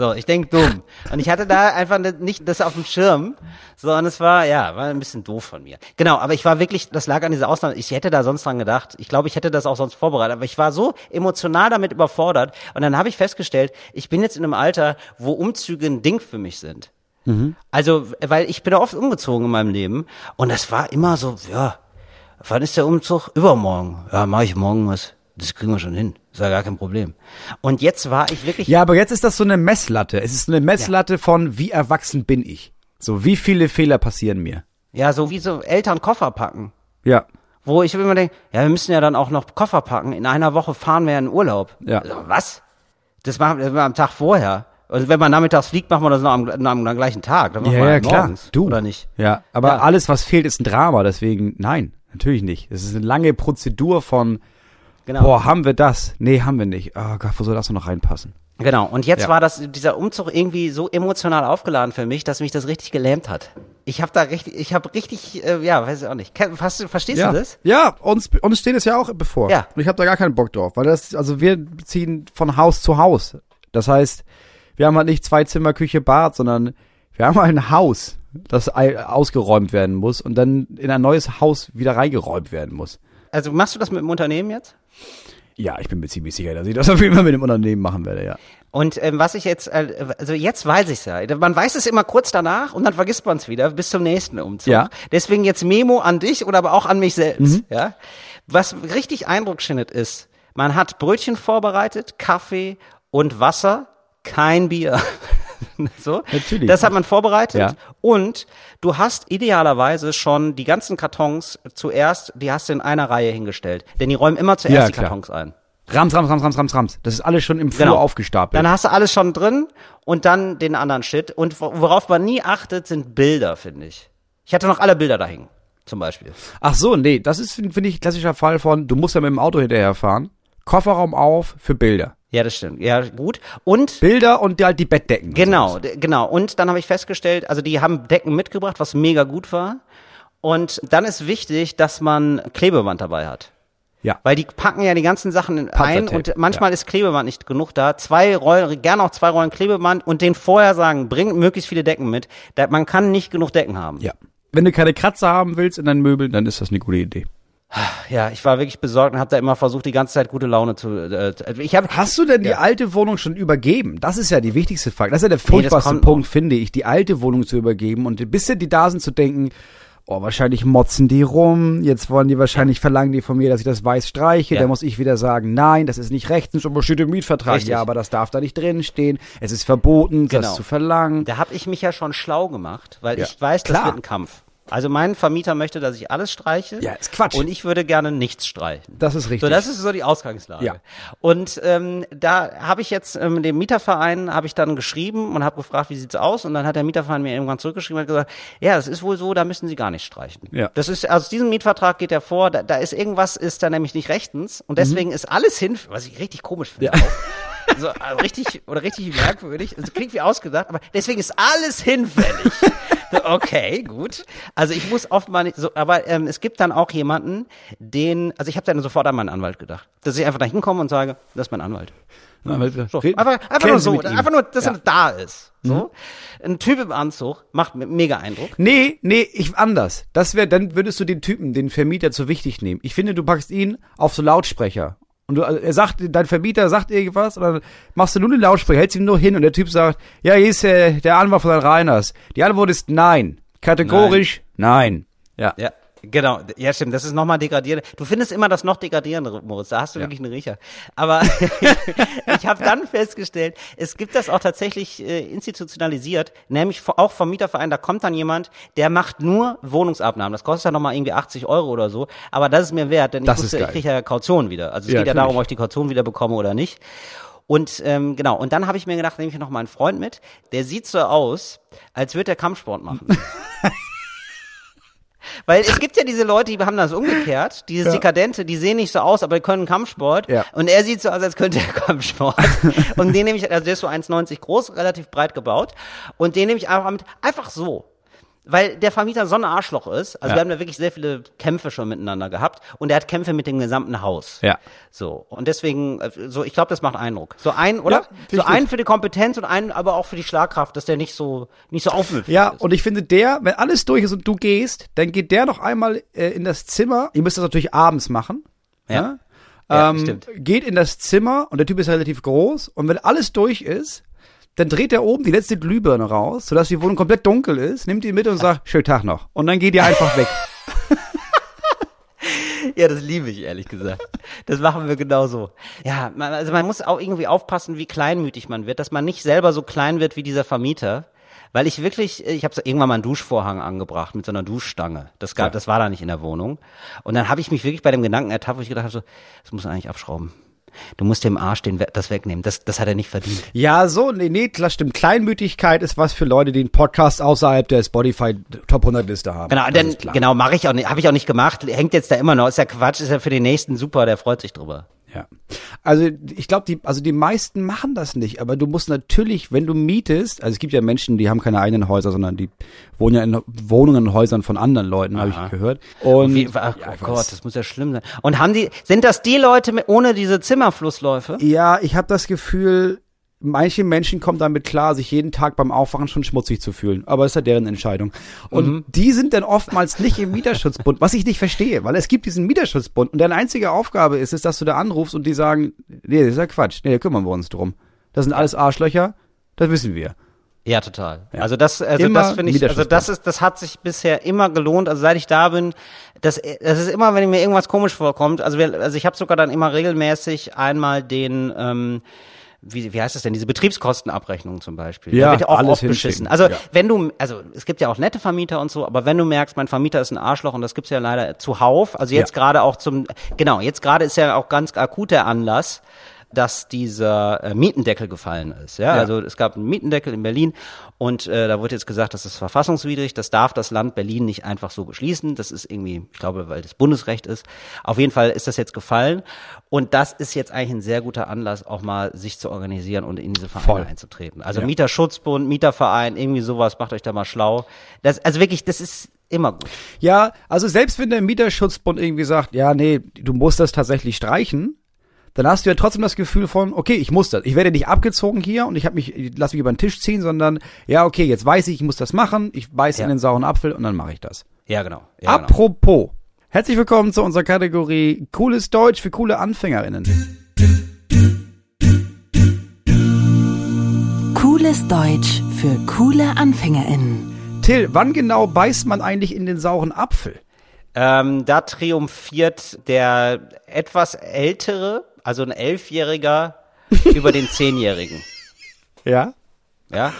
So, ich denke dumm. Und ich hatte da einfach nicht das auf dem Schirm, sondern es war, ja, war ein bisschen doof von mir. Genau, aber ich war wirklich, das lag an dieser Ausnahme. Ich hätte da sonst dran gedacht. Ich glaube, ich hätte das auch sonst vorbereitet. Aber ich war so emotional damit überfordert. Und dann habe ich festgestellt, ich bin jetzt in einem Alter, wo Umzüge ein Ding für mich sind. Also, weil ich bin da oft umgezogen in meinem Leben. Und das war immer so, ja, wann ist der Umzug? Übermorgen. Ja, mache ich morgen was. Das kriegen wir schon hin. Ist ja gar kein Problem. Und jetzt war ich wirklich Ja, aber jetzt ist das so eine Messlatte. Es ist eine Messlatte von, wie erwachsen bin ich? So, wie viele Fehler passieren mir? Ja, so wie so Eltern Koffer packen. Ja. Wo ich immer denke, ja, wir müssen ja dann auch noch Koffer packen. In einer Woche fahren wir ja in Urlaub. Ja. Also, was? Das machen wir am Tag vorher. Also wenn man nachmittags fliegt, machen wir das noch am, am, am gleichen Tag. Dann machen wir halt morgens, Du. Oder nicht? Ja, aber Ja. alles, was fehlt, ist ein Drama. Deswegen, nein, natürlich nicht. Es ist eine lange Prozedur von, Genau. boah, haben wir das? Nee, haben wir nicht. Oh Gott, wo soll das noch reinpassen? Genau. Und jetzt Ja. war das, dieser Umzug irgendwie so emotional aufgeladen für mich, dass mich das richtig gelähmt hat. Ich habe da richtig, ich habe richtig, äh, ja, weiß ich auch nicht. Hast, verstehst ja. du das? Ja, uns, uns steht es ja auch bevor. Ja. Und ich habe da gar keinen Bock drauf, weil das, also wir ziehen von Haus zu Haus. Das heißt, wir haben halt nicht zwei Zimmer, Küche, Bad, sondern wir haben halt ein Haus, das ausgeräumt werden muss und dann in ein neues Haus wieder reingeräumt werden muss. Also machst du das mit dem Unternehmen jetzt? Ja, ich bin mir ziemlich sicher, dass ich das auf jeden Fall mit dem Unternehmen machen werde, ja. Und ähm, was ich jetzt, äh, also jetzt weiß ich's ja. Man weiß es immer kurz danach und dann vergisst man es wieder bis zum nächsten Umzug. Ja. Deswegen jetzt Memo an dich oder aber auch an mich selbst. Mhm. Ja. Was richtig Eindruck schindet ist, man hat Brötchen vorbereitet, Kaffee und Wasser, kein Bier. so. Natürlich. Das hat man vorbereitet. Ja. Und du hast idealerweise schon die ganzen Kartons zuerst, die hast du in einer Reihe hingestellt. Denn die räumen immer zuerst Ja, die. Kartons ein. Rams, Rams, Rams, Rams, Rams, Rams. Das ist alles schon im Flur Genau. aufgestapelt. Dann hast du alles schon drin und dann den anderen Shit. Und wo- worauf man nie achtet, sind Bilder, finde ich. Ich hatte noch alle Bilder da hängen, zum Beispiel. Ach so, nee, das ist, finde ich, klassischer Fall von, du musst ja mit dem Auto hinterherfahren. Kofferraum auf für Bilder. Ja, das stimmt. Ja, gut. Und Bilder und halt die Bettdecken. genau, genau. Und dann habe ich festgestellt, also die haben Decken mitgebracht, was mega gut war. Und dann ist wichtig, dass man Klebeband dabei hat. Ja. Weil die packen ja die ganzen Sachen in- ein und manchmal ist Klebeband nicht genug da. Zwei Rollen, gerne auch zwei Rollen Klebeband und den vorher sagen, bring möglichst viele Decken mit. Da, man kann nicht genug Decken haben. Ja. Wenn du keine Kratzer haben willst in deinen Möbeln, dann ist das eine gute Idee. Ja, ich war wirklich besorgt und habe da immer versucht, die ganze Zeit gute Laune zu. Äh, ich habe Hast du denn die alte Wohnung schon übergeben? Das ist ja die wichtigste Frage. Das ist ja der furchtbarste kommt Punkt, finde ich, die alte Wohnung zu übergeben und bis die da sind zu denken, oh, wahrscheinlich motzen die rum, jetzt wollen die wahrscheinlich verlangen die von mir, dass ich das weiß streiche, Ja. dann muss ich wieder sagen, nein, das ist nicht rechtens, aber steht im Mietvertrag. Richtig. Ja, aber das darf da nicht drin stehen. Es ist verboten, Genau. das zu verlangen. da habe ich mich ja schon schlau gemacht, weil Ja, ich weiß, das klar. wird ein Kampf. Also mein Vermieter möchte, dass ich alles streiche. Ja, ist Quatsch. Und ich würde gerne nichts streichen. Das ist richtig. So, das ist so die Ausgangslage. Ja. Und ähm, da habe ich jetzt ähm, dem Mieterverein habe ich dann geschrieben und habe gefragt, wie sieht's aus? Und dann hat der Mieterverein mir irgendwann zurückgeschrieben und hat gesagt, ja, das ist wohl so, da müssen Sie gar nicht streichen. Ja. Das ist aus diesem Mietvertrag geht er vor, da, da ist irgendwas ist da nämlich nicht rechtens und deswegen Mhm. ist alles hin, was ich richtig komisch finde. Auch. So, also richtig oder richtig merkwürdig. Es klingt wie ausgedacht, aber deswegen ist alles hinfällig. So, okay, gut. Also ich muss oft mal nicht so, aber ähm, es gibt dann auch jemanden, den, also ich habe dann sofort an meinen Anwalt gedacht, dass ich einfach da hinkomme und sage, das ist mein Anwalt. So, Red- einfach, einfach nur so, einfach nur, dass Ja. Mhm. er da ist. So, ein Typ im Anzug macht me- mega Eindruck. Nee, nee, ich anders. Das wäre, dann würdest du den Typen, den Vermieter zu wichtig nehmen. Ich finde, du packst ihn auf so Lautsprecher Und du, also er sagt, dein Vermieter sagt irgendwas und dann machst du nur den Lautsprecher, hältst ihn nur hin und der Typ sagt, ja, hier ist äh, der Anwalt von Herrn Reiners. Die Antwort ist nein. Kategorisch nein. Ja. Ja, genau. Ja, stimmt. Das ist nochmal degradierend. Du findest immer das noch degradierende, Moritz. Da hast du wirklich einen Riecher. Aber ich habe dann festgestellt, es gibt das auch tatsächlich äh, institutionalisiert, nämlich auch vom Mieterverein. Da kommt dann jemand, der macht nur Wohnungsabnahmen. Das kostet ja nochmal irgendwie 80 Euro oder so. Aber das ist mir wert, denn Das ich, ist wusste, ich kriege ja Kaution wieder. Also es Ja, geht ja darum, ob ich die Kaution wieder bekomme oder nicht. Und ähm, genau, und dann habe ich mir gedacht, nehme ich noch mal einen Freund mit, der sieht so aus, als würde er Kampfsport machen. Weil es gibt ja diese Leute, die haben das umgekehrt, dieses Ja. Dekadente, die sehen nicht so aus, aber die können Kampfsport. Ja. Und er sieht so aus, als könnte er Kampfsport. und den nehme ich, also der ist so 1,90 groß, relativ breit gebaut. Und den nehme ich einfach mit, einfach so. Weil der Vermieter so ein Arschloch ist. Also Ja. wir haben da wirklich sehr viele Kämpfe schon miteinander gehabt. Und er hat Kämpfe mit dem gesamten Haus. Ja. So. Und deswegen, äh, so, ich glaube, das macht Eindruck. So ein, oder? Ja, so einen für die Kompetenz und einen aber auch für die Schlagkraft, dass der nicht so, nicht so aufmüpfig Ja, ist. und ich finde, der, wenn alles durch ist und du gehst, dann geht der noch einmal äh, in das Zimmer. Ihr müsst das natürlich abends machen. Ja. Ja, ähm. Geht in das Zimmer und der Typ ist relativ groß. Und wenn alles durch ist, dann dreht er oben die letzte Glühbirne raus, sodass die Wohnung komplett dunkel ist, nimmt die mit und sagt, schönen Tag noch. Und dann geht ihr einfach weg. Ja, das liebe ich, ehrlich gesagt. Das machen wir genauso. Ja, man, also man muss auch irgendwie aufpassen, wie kleinmütig man wird, dass man nicht selber so klein wird wie dieser Vermieter. Weil ich wirklich, ich habe so irgendwann mal einen Duschvorhang angebracht mit so einer Duschstange. Das gab, das war da nicht in der Wohnung. Und dann habe ich mich wirklich bei dem Gedanken ertappt, wo ich gedacht habe, so, das muss man eigentlich abschrauben. Du musst dem Arsch den, das wegnehmen. Das, das hat er nicht verdient. Ja, so, nee, nee, klar, stimmt. Kleinmütigkeit ist was für Leute, die einen Podcast außerhalb der Spotify Top 100 Liste haben. Genau, Das denn, genau, mache ich auch nicht, habe ich auch nicht gemacht. Hängt jetzt da immer noch. Ist ja Quatsch, ist ja für den nächsten super, der freut sich drüber. Ja. Also ich glaube, die, also die meisten machen das nicht, aber du musst natürlich, wenn du mietest, also es gibt ja Menschen, die haben keine eigenen Häuser, sondern die wohnen ja in Wohnungen und Häusern von anderen Leuten, habe ich gehört. Und Wie, ach, ja, oh Gott, das muss ja schlimm sein. Und haben die, sind das die Leute mit, ohne diese Zimmerflussläufe? Ja, ich habe das Gefühl, manche Menschen kommen damit klar, sich jeden Tag beim Aufwachen schon schmutzig zu fühlen. Aber das ist ja deren Entscheidung. Und Mhm. die sind dann oftmals nicht im Mieterschutzbund, was ich nicht verstehe, weil es gibt diesen Mieterschutzbund und deren einzige Aufgabe ist es, dass du da anrufst und die sagen, nee, das ist ja Quatsch, nee, da kümmern wir uns drum. Das sind alles Arschlöcher, das wissen wir. Ja, total. Also das, also Immer das finde ich, also das ist, das hat sich bisher immer gelohnt. Also seit ich da bin, das, das ist immer, wenn mir irgendwas komisch vorkommt. Also wir, also ich habe sogar dann immer regelmäßig einmal den, ähm, wie, wie heißt das denn, diese Betriebskostenabrechnung zum Beispiel. Ja, da wird ja auch alles oft beschissen. Also Ja. wenn du, also es gibt ja auch nette Vermieter und so, aber wenn du merkst, mein Vermieter ist ein Arschloch und das gibt's ja leider zuhauf. Also jetzt Ja. gerade auch zum, genau, jetzt gerade ist ja auch ganz akut der Anlass, dass dieser äh, Mietendeckel gefallen ist. Ja? Ja. Also es gab einen Mietendeckel in Berlin und äh, da wurde jetzt gesagt, das ist verfassungswidrig, das darf das Land Berlin nicht einfach so beschließen. Das ist irgendwie, ich glaube, weil das Bundesrecht ist. Auf jeden Fall ist das jetzt gefallen und das ist jetzt eigentlich ein sehr guter Anlass, auch mal sich zu organisieren und in diese Vereine Voll. einzutreten. Also Ja. Mieterschutzbund, Mieterverein, irgendwie sowas, macht euch da mal schlau. Das, also wirklich, das ist immer gut. Ja, also selbst wenn der Mieterschutzbund irgendwie sagt, ja, nee, du musst das tatsächlich streichen, dann hast du ja trotzdem das Gefühl von, okay, ich muss das. Ich werde nicht abgezogen hier und ich habe mich, ich lass mich über den Tisch ziehen, sondern ja, okay, jetzt weiß ich, ich muss das machen, ich beiß Ja. in den sauren Apfel und dann mache ich das. Ja, genau. Ja, genau. Apropos, herzlich willkommen zu unserer Kategorie Cooles Deutsch für coole AnfängerInnen. Cooles Deutsch für coole AnfängerInnen. Till, wann genau beißt man eigentlich in den sauren Apfel? Ähm, da triumphiert der etwas ältere, also ein Elfjähriger, über den Zehnjährigen. Ja? Ja.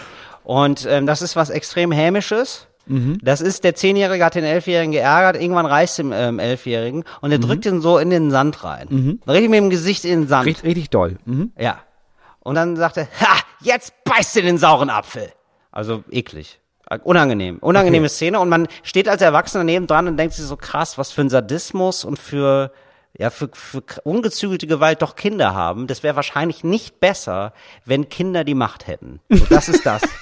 Und ähm, das ist was extrem Hämisches. Mhm. Das ist, der Zehnjährige hat den Elfjährigen geärgert, irgendwann reißt dem ähm, Elfjährigen und er Mhm. drückt ihn so in den Sand rein. Richtig mit dem Gesicht in den Sand. Richtig, richtig doll. Mhm. Ja. Und dann sagt er, ha, jetzt beißt du den sauren Apfel. Also eklig. Unangenehm. Unangenehme Szene. Und man steht als Erwachsener nebendran und denkt sich so krass, was für ein Sadismus und für, ja, für, für ungezügelte Gewalt doch Kinder haben. Das wäre wahrscheinlich nicht besser, wenn Kinder die Macht hätten. So, das ist das.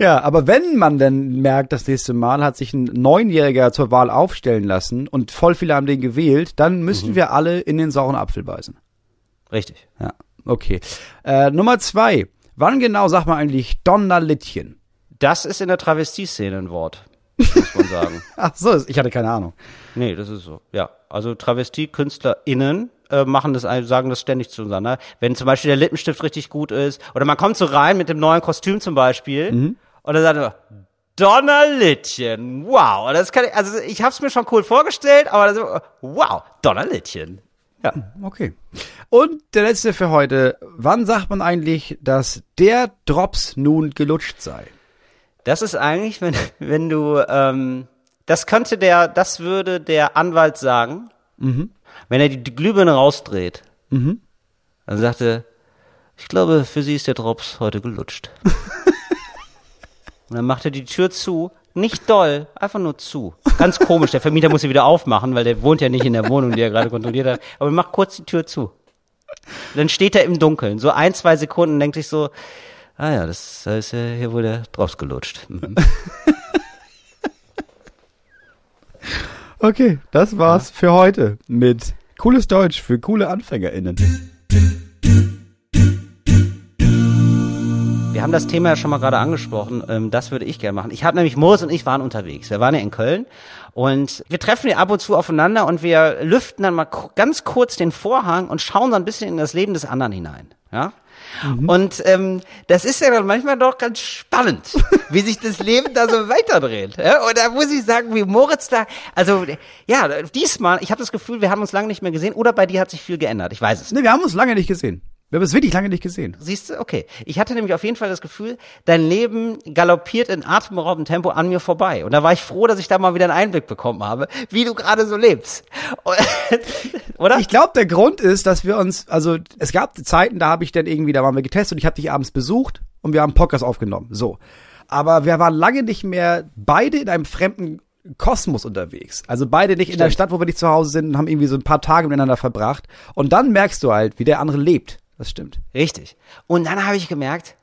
Ja, aber wenn man dann merkt, das nächste Mal hat sich ein Neunjähriger zur Wahl aufstellen lassen und voll viele haben den gewählt, dann müssen wir alle in den sauren Apfel beißen. Richtig. Ja, okay. Äh, Nummer zwei. Wann genau sagt man eigentlich Donnerlittchen? Das ist in der Travestie-Szene ein Wort. Muss man sagen. Ach so, ich hatte keine Ahnung. Nee, das ist so. Ja, also Travestie-KünstlerInnen äh, machen das, sagen das ständig zueinander. Wenn zum Beispiel der Lippenstift richtig gut ist oder man kommt so rein mit dem neuen Kostüm zum Beispiel Mhm. und dann sagt man, Donnerlittchen, wow. Das kann ich, also ich habe es mir schon cool vorgestellt, aber so, wow, Donnerlittchen. Ja. Okay. Und der letzte für heute. Wann sagt man eigentlich, dass der Drops nun gelutscht sei? Das ist eigentlich, wenn, wenn du, ähm, das könnte der, das würde der Anwalt sagen, wenn er die, die Glühbirne rausdreht. Dann sagt er, ich glaube, für sie ist der Drops heute gelutscht. Und dann macht er die Tür zu, nicht doll, einfach nur zu. Ganz komisch, der Vermieter muss sie wieder aufmachen, weil der wohnt ja nicht in der Wohnung, die er gerade kontrolliert hat. Aber er macht kurz die Tür zu. Und dann steht er im Dunkeln, so ein, zwei Sekunden, und denkt sich so, ah ja, das heißt ja, hier wurde der Drops gelutscht. Mhm. Okay, das war's für heute mit cooles Deutsch für coole AnfängerInnen. Wir haben das Thema ja schon mal gerade angesprochen. Ähm, das würde ich gerne machen. Ich habe nämlich Moritz und ich waren unterwegs. Wir waren ja in Köln und wir treffen ja ab und zu aufeinander und wir lüften dann mal ganz kurz den Vorhang und schauen so ein bisschen in das Leben des anderen hinein. Ja. Und ähm, das ist ja dann manchmal doch ganz spannend, wie sich das Leben da so weiterdreht. Ja? Und da muss ich sagen, wie Moritz da, also ja, diesmal, ich habe das Gefühl, wir haben uns lange nicht mehr gesehen oder bei dir hat sich viel geändert. Ich weiß es nicht. Ne, wir haben uns lange nicht gesehen. Wir haben es wirklich lange nicht gesehen. Siehst du? Okay. Ich hatte nämlich auf jeden Fall das Gefühl, dein Leben galoppiert in atemberaubendem Tempo an mir vorbei. Und da war ich froh, dass ich da mal wieder einen Einblick bekommen habe, wie du gerade so lebst. Oder? Ich glaube, der Grund ist, dass wir uns, also es gab Zeiten, da habe ich dann irgendwie, da waren wir getestet und ich habe dich abends besucht und wir haben Podcast aufgenommen. So. Aber wir waren lange nicht mehr beide in einem fremden Kosmos unterwegs. Also beide nicht in der Stadt, wo wir nicht zu Hause sind und haben irgendwie so ein paar Tage miteinander verbracht. Und dann merkst du halt, wie der andere lebt. Das stimmt. Richtig. Und dann habe ich gemerkt,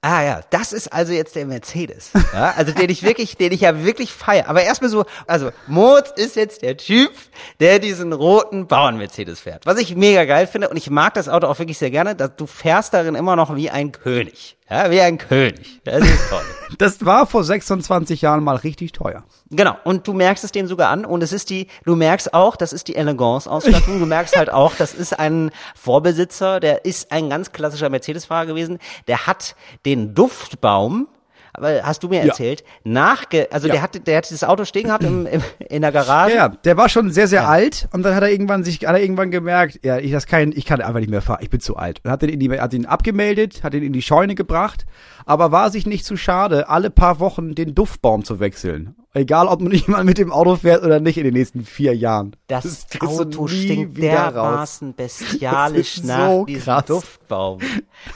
ah ja, das ist also jetzt der Mercedes. Ja, also den ich wirklich, den ich ja wirklich feiere. Aber erstmal so, also Moritz ist jetzt der Typ, der diesen roten Bauern-Mercedes fährt. Was ich mega geil finde und ich mag das Auto auch wirklich sehr gerne, dass du fährst darin immer noch wie ein König. Ja, wie ein König. Das ist toll. Das war vor 26 Jahren mal richtig teuer. Genau, und du merkst es dem sogar an und es ist die, du merkst auch, das ist die Elegance-Ausstattung, du merkst halt auch, das ist ein Vorbesitzer, der ist ein ganz klassischer Mercedes-Fahrer gewesen, der hat den Duftbaum, aber hast du mir Ja. erzählt, nachge, also Ja. der hat, der hat dieses Auto stehen gehabt im, im, in der Garage. Ja, ja, der war schon sehr, sehr alt und dann hat er irgendwann sich, hat er irgendwann gemerkt, ja, ich das kann, ich kann einfach nicht mehr fahren, ich bin zu alt. Und hat den in die, hat ihn abgemeldet, hat ihn in die Scheune gebracht, aber war sich nicht zu schade, alle paar Wochen den Duftbaum zu wechseln. Egal, ob man jemand mit dem Auto fährt oder nicht in den nächsten vier Jahren. Das, du Auto stinkt dermaßen bestialisch Das ist nach so diesem krass. Duftbaum.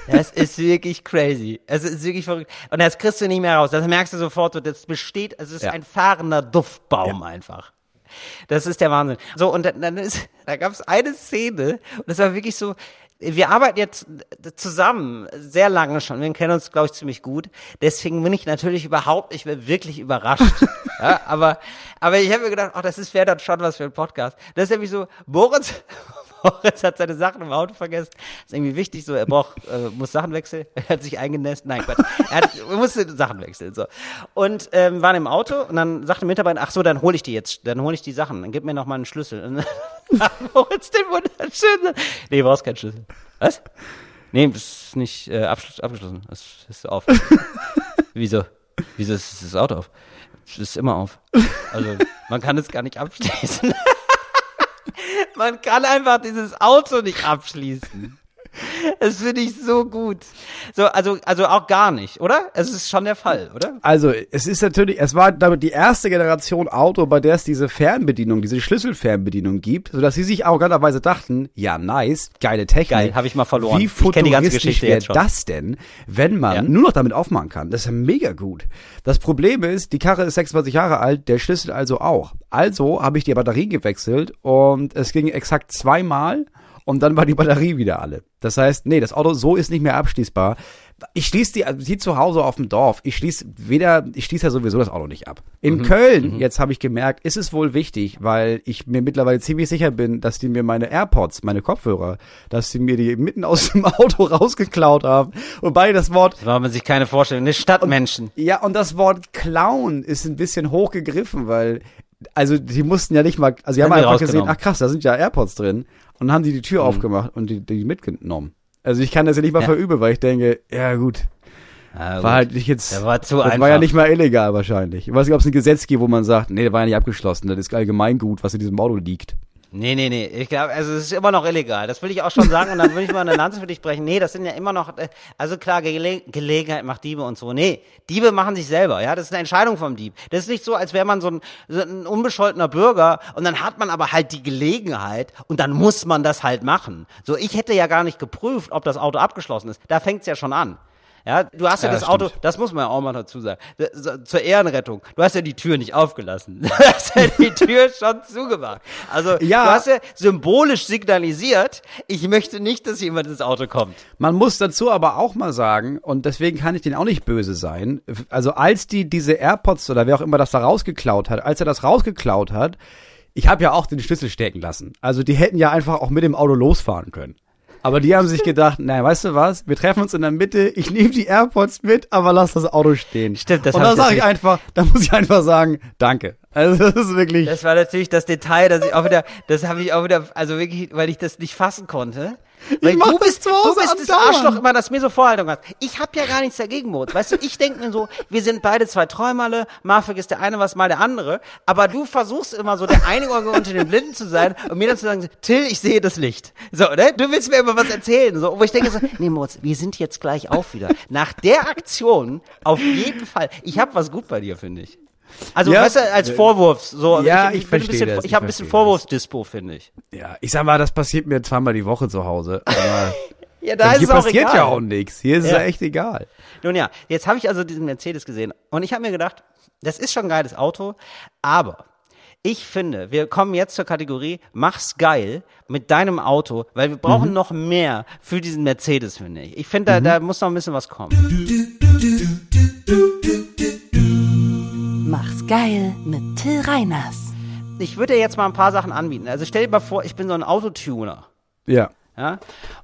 Das ist wirklich crazy. Es ist wirklich verrückt. Und das kriegst du nicht mehr raus. Das merkst du sofort. so, Das besteht, es ist Ja. ein fahrender Duftbaum einfach. Das ist der Wahnsinn. So, und dann, dann ist, da gab es eine Szene, und das war wirklich so, wir arbeiten jetzt zusammen sehr lange schon. Wir kennen uns, glaube ich, ziemlich gut. Deswegen bin ich natürlich überhaupt nicht mehr wirklich überrascht. ja, aber, aber ich habe mir gedacht, ach, das ist wäre dann schon was für ein Podcast. Das ist nämlich so, Moritz, Moritz hat seine Sachen im Auto vergessen. ist irgendwie wichtig, so, er braucht, äh, muss Sachen wechseln. Er hat sich eingenässt. Nein, Quatsch. Er, hat, er musste Sachen wechseln, so. Und, ähm, waren im Auto und dann sagte der Mitarbeiter, ach so, dann hole ich die jetzt, dann hole ich die Sachen, dann gib mir noch mal einen Schlüssel. Und dann Moritz den wunderschönen, nee, brauchst keinen Schlüssel. Was? Nee, das ist nicht äh, abgeschlossen. Das ist auf. Wieso? Wieso ist das Auto auf? Es ist immer auf. Also, man kann es gar nicht abschließen. Man kann einfach dieses Auto nicht abschließen. Das finde ich so gut. So, also, also auch gar nicht, oder? Es ist schon der Fall, oder? Also, es ist natürlich, es war damit die erste Generation Auto, bei der es diese Fernbedienung, diese Schlüsselfernbedienung gibt, sodass sie sich arroganterweise dachten, ja, nice, geile Technik. Geil, hab ich mal verloren. Wie futuristisch wäre das denn, wenn man Ja. nur noch damit aufmachen kann? Das ist ja mega gut. Das Problem ist, die Karre ist 26 Jahre alt, der Schlüssel also auch. Also habe ich die Batterie gewechselt und es ging exakt zweimal und dann war die Batterie wieder alle. Das heißt, nee, das Auto so ist nicht mehr abschließbar. Ich schließe die, also die zu Hause auf dem Dorf. Ich schließe weder, ich schließe ja sowieso das Auto nicht ab. In Köln, jetzt habe ich gemerkt, ist es wohl wichtig, weil ich mir mittlerweile ziemlich sicher bin, dass die mir meine AirPods, meine Kopfhörer, dass die mir die mitten aus dem Auto rausgeklaut haben. Wobei das Wort Da man sich keine Vorstellung. Eine Stadtmenschen. ja, und das Wort Clown ist ein bisschen hochgegriffen, weil, also die mussten ja nicht mal, also die haben Haben einfach gesehen, ach krass, da sind ja AirPods drin. Und dann haben die die Tür aufgemacht und die, die mitgenommen. Also ich kann das ja nicht mal Ja. verüben, weil ich denke, ja gut, Ah, war halt nicht jetzt, Der war zu das einfach. war ja nicht mal illegal wahrscheinlich. Ich weiß nicht, ob es ein Gesetz gibt, wo man sagt, nee, der war ja nicht abgeschlossen, das ist Allgemeingut, was in diesem Auto liegt. Nee, nee, nee. Ich glaube, also es ist immer noch illegal. Das will ich auch schon sagen und dann will ich mal eine Lanze für dich brechen. Nee, das sind ja immer noch, äh, also klar, Gele Gelegenheit macht Diebe und so. Nee, Diebe machen sich selber, ja. Das ist eine Entscheidung vom Dieb. Das ist nicht so, als wäre man so ein, so ein unbescholtener Bürger und dann hat man aber halt die Gelegenheit und dann muss man das halt machen. So, ich hätte ja gar nicht geprüft, ob das Auto abgeschlossen ist. Da fängt's ja schon an. Ja, du hast ja, Ja, das das Auto, stimmt. das muss man ja auch mal dazu sagen, so- zur Ehrenrettung. Du hast ja die Tür nicht aufgelassen. Du hast ja die Tür schon zugemacht. Also Ja. du hast ja symbolisch signalisiert, ich möchte nicht, dass jemand ins Auto kommt. Man muss dazu aber auch mal sagen, und deswegen kann ich den auch nicht böse sein, also als die diese AirPods oder wer auch immer das da rausgeklaut hat, als er das rausgeklaut hat, ich habe ja auch den Schlüssel stecken lassen. Also die hätten ja einfach auch mit dem Auto losfahren können. Aber die haben sich gedacht, nein, weißt du was, wir treffen uns in der Mitte, ich nehme die AirPods mit, aber lass das Auto stehen. Stimmt, das Und ich sage ich einfach, da muss ich einfach sagen, danke. Also das ist wirklich, Das war natürlich das Detail, dass ich auch wieder, das habe ich auch wieder, also wirklich, weil ich das nicht fassen konnte. Weil du bist, du bist das. Arschloch immer, das mir so Vorhaltung hat. Ich habe ja gar nichts dagegen, Moritz. Weißt du, ich denke mir so, wir sind beide zwei Träumerle, mal vergisst der eine was, mal der andere. Aber du versuchst immer so der Einige unter den Blinden zu sein und mir dann zu sagen, Till, ich sehe das Licht. So, ne? Du willst mir immer was erzählen. So, wo ich denke so, nee, Moritz, wir sind jetzt gleich auf wieder. Nach der Aktion, auf jeden Fall. Ich habe was gut bei dir, finde ich. Also, Ja. weißt du, als Vorwurf, so. Ja, ich, ich ein verstehe bisschen, das, Ich ich habe ein bisschen Vorwurfsdispo, finde ich. ja, ich sag mal, das passiert mir zweimal die Woche zu Hause. Aber Ja, da ist hier es auch passiert egal. ja auch nichts. Hier ist es Ja. ja echt egal. Nun ja, jetzt habe ich also diesen Mercedes gesehen und ich habe mir gedacht, das ist schon ein geiles Auto, aber ich finde, wir kommen jetzt zur Kategorie Mach's geil mit deinem Auto, weil wir Mhm. brauchen noch mehr für diesen Mercedes, finde ich. Ich finde, da, da muss noch ein bisschen was kommen. Geil mit Till Reiners. Ich würde dir jetzt mal ein paar Sachen anbieten. Also stell dir mal vor, ich bin so ein Autotuner. Ja. Ja?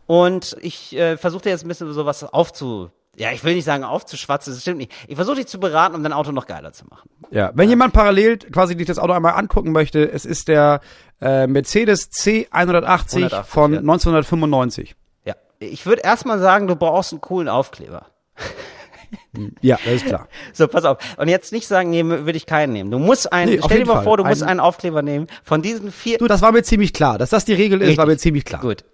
Und ich äh, versuche dir jetzt ein bisschen sowas aufzu. Ja, ich will nicht sagen aufzuschwatzen, das stimmt nicht. Ich versuche dich zu beraten, um dein Auto noch geiler zu machen. Ja, wenn jemand parallel quasi sich das Auto einmal angucken möchte, es ist der äh, Mercedes C180 180, von ja. 1995. Ja. Ich würde erstmal sagen, du brauchst einen coolen Aufkleber. Ja, das ist klar. So, pass auf. Und jetzt nicht sagen, nee, würde ich keinen nehmen. Du musst einen, Nee, stell dir mal Fall. vor, du musst Ein- einen Aufkleber nehmen. Von diesen vier, Du, das war mir ziemlich klar. Dass das die Regel ist, war mir ziemlich klar. gut.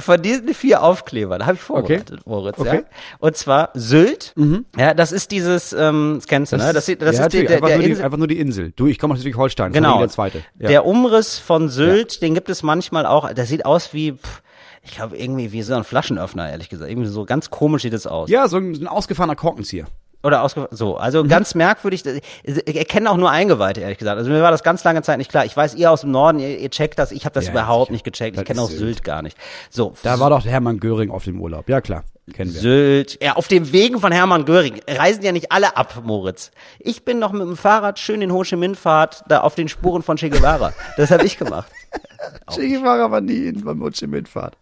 Von diesen vier Aufklebern habe ich vorbereitet, Moritz, ja. Okay. Und zwar Sylt. Ja, das ist dieses, ähm, das kennst du, ne? Das, sieht- das ja, ist die, der, einfach, der nur die, Insel, einfach nur die Insel. Du, ich komme aus Schleswig-Holstein. Genau. Der zweite. Ja. Der Umriss von Sylt, den gibt es manchmal auch. Der sieht aus wie, pff, ich glaube irgendwie wie so ein Flaschenöffner, ehrlich gesagt. Irgendwie so ganz komisch sieht es aus. ja, so ein, so ein ausgefahrener Korkenzieher. Oder ausge so, also Mhm. ganz merkwürdig. Ich erkenne auch nur Eingeweihte, ehrlich gesagt. Also mir war das ganz lange Zeit nicht klar. Ich weiß, ihr aus dem Norden, ihr, ihr checkt das. Ich habe das Ja, überhaupt sicher. nicht gecheckt. Ich kenne auch Sylt. Sylt. gar nicht. So, Da war doch Hermann Göring auf dem Urlaub. Ja, klar. Kennen wir. Sylt. Ja, auf dem Wegen von Hermann Göring reisen ja nicht alle ab, Moritz. Ich bin noch mit dem Fahrrad schön in Ho Chi Minh Fahrt da auf den Spuren von Che Guevara. Das habe ich gemacht. Che Guevara war nie in beim Ho Chi Minh Fahrt.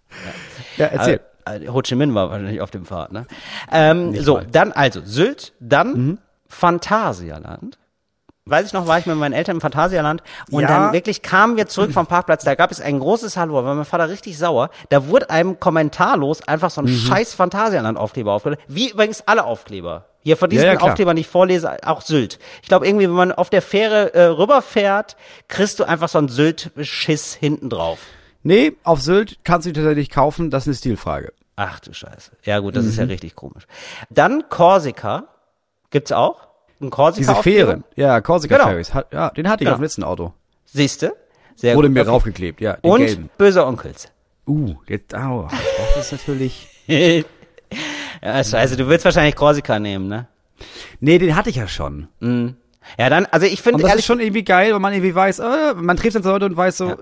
Ja, erzähl. Äh, Ho Chi Minh war wahrscheinlich auf dem Pfad, ne? Ähm, so, mal. dann also Sylt, dann Mhm. Phantasialand. Weiß ich noch, war ich mit meinen Eltern im Phantasialand und Ja. dann wirklich kamen wir zurück vom Parkplatz, da gab es ein großes Hallo, war mein Vater richtig sauer. Da wurde einem kommentarlos einfach so ein Mhm. scheiß Phantasialand-Aufkleber aufgeklebt. Wie übrigens alle Aufkleber. Hier von diesen Ja, ja. Aufklebern, die ich vorlese, auch Sylt. Ich glaube irgendwie, wenn man auf der Fähre äh, rüberfährt, kriegst du einfach so einen Sylt-Schiss hinten drauf. Nee, auf Sylt kannst du tatsächlich kaufen. Das ist eine Stilfrage. Ach du Scheiße. Ja gut, das ist Mhm. ja richtig komisch. Dann Korsika. Gibt's auch? Ein Korsika Diese Fähren. Ja, Corsica Genau. Ferries. Hat, ja, den hatte ich Genau. auf dem letzten Auto. Siehste? Sehr Wurde gut. mir Okay. raufgeklebt, ja. Und gelben. böser Onkels. Uh, jetzt, au, das ist natürlich. ja, scheiße, du willst wahrscheinlich Korsika nehmen, ne? Nee, den hatte ich ja schon. Ja, dann, also ich finde das ehrlich, ist schon irgendwie geil, weil man irgendwie weiß, äh, man trifft dann so Leute und weiß so, äh,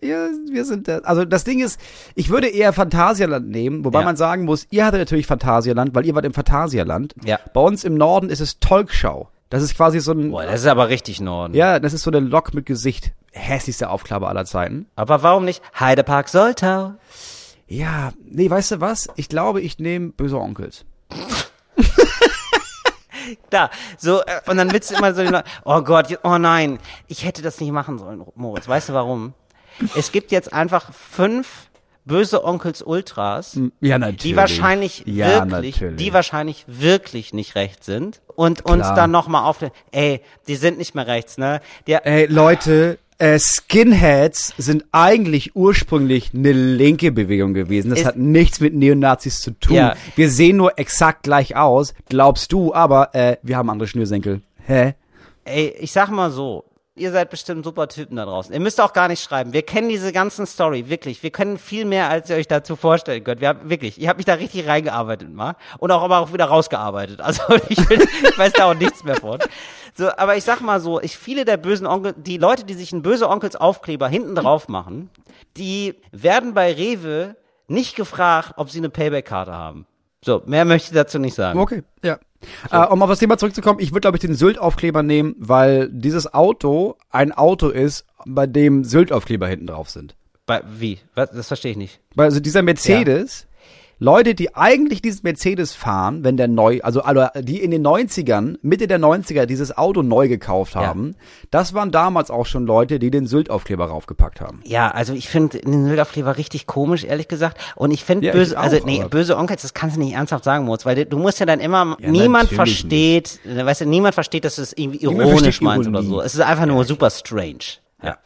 ja, wir sind da. Also das Ding ist, ich würde eher Phantasialand nehmen, wobei Ja. man sagen muss, ihr hattet natürlich Phantasialand, weil ihr wart im Phantasialand. Ja. Bei uns im Norden ist es Tolkschau. Das ist quasi so ein, Boah, das ist aber richtig Norden. ja, das ist so eine Lok mit Gesicht. Hässlichste Aufklappe aller Zeiten. Aber warum nicht Heidepark Soltau? Ja, nee, weißt du was? Ich glaube, ich nehme böse Onkels. Da, so, äh, und dann willst du immer so, oh Gott, oh nein, ich hätte das nicht machen sollen, Moritz. Weißt du warum? Es gibt jetzt einfach fünf böse Onkels Ultras, Ja, natürlich. die wahrscheinlich ja, wirklich, natürlich. die wahrscheinlich wirklich nicht rechts sind und uns Klar. dann nochmal auf, ey, die sind nicht mehr rechts, ne? Die, Ey, Leute, äh, Skinheads sind eigentlich ursprünglich eine linke Bewegung gewesen. Das hat nichts mit Neonazis zu tun. Ja. Wir sehen nur exakt gleich aus, glaubst du, aber äh, wir haben andere Schnürsenkel. Hä? Ey, ich sag mal so, ihr seid bestimmt super Typen da draußen. Ihr müsst auch gar nicht schreiben. Wir kennen diese ganzen Story, wirklich. Wir können viel mehr, als ihr euch dazu vorstellen könnt. Wir haben wirklich, ich habe mich da richtig reingearbeitet mal und auch aber auch wieder rausgearbeitet. Also ich, bin, ich weiß da auch nichts mehr von. So, aber ich sag mal so, ich viele der bösen Onkel, die Leute, die sich einen böse Onkels Aufkleber hinten drauf machen, die werden bei Rewe nicht gefragt, ob sie eine Payback-Karte haben. So, mehr möchte ich dazu nicht sagen. Okay, ja. Äh, um auf das Thema zurückzukommen, ich würde, glaube ich, den Sylt-Aufkleber nehmen, weil dieses Auto ein Auto ist, bei dem Sylt-Aufkleber hinten drauf sind. Bei, wie? Was? Das verstehe ich nicht. Weil also dieser Mercedes, Leute, die eigentlich diesen Mercedes fahren, wenn der neu, also alle, die in den 90ern, Mitte der 90er dieses Auto neu gekauft Ja. haben, das waren damals auch schon Leute, die den Sylt-Aufkleber raufgepackt haben. Ja, also ich finde den Südaufkleber richtig komisch, ehrlich gesagt. Und ich finde Ja, böse, auch, also nee, böse Onkels, das kannst du nicht ernsthaft sagen, Moritz, weil du musst ja dann immer, niemand natürlich versteht, äh, weißt du, niemand versteht, dass du es irgendwie Niemand ironisch meinst oder so. Es ist einfach nur super strange. Ja.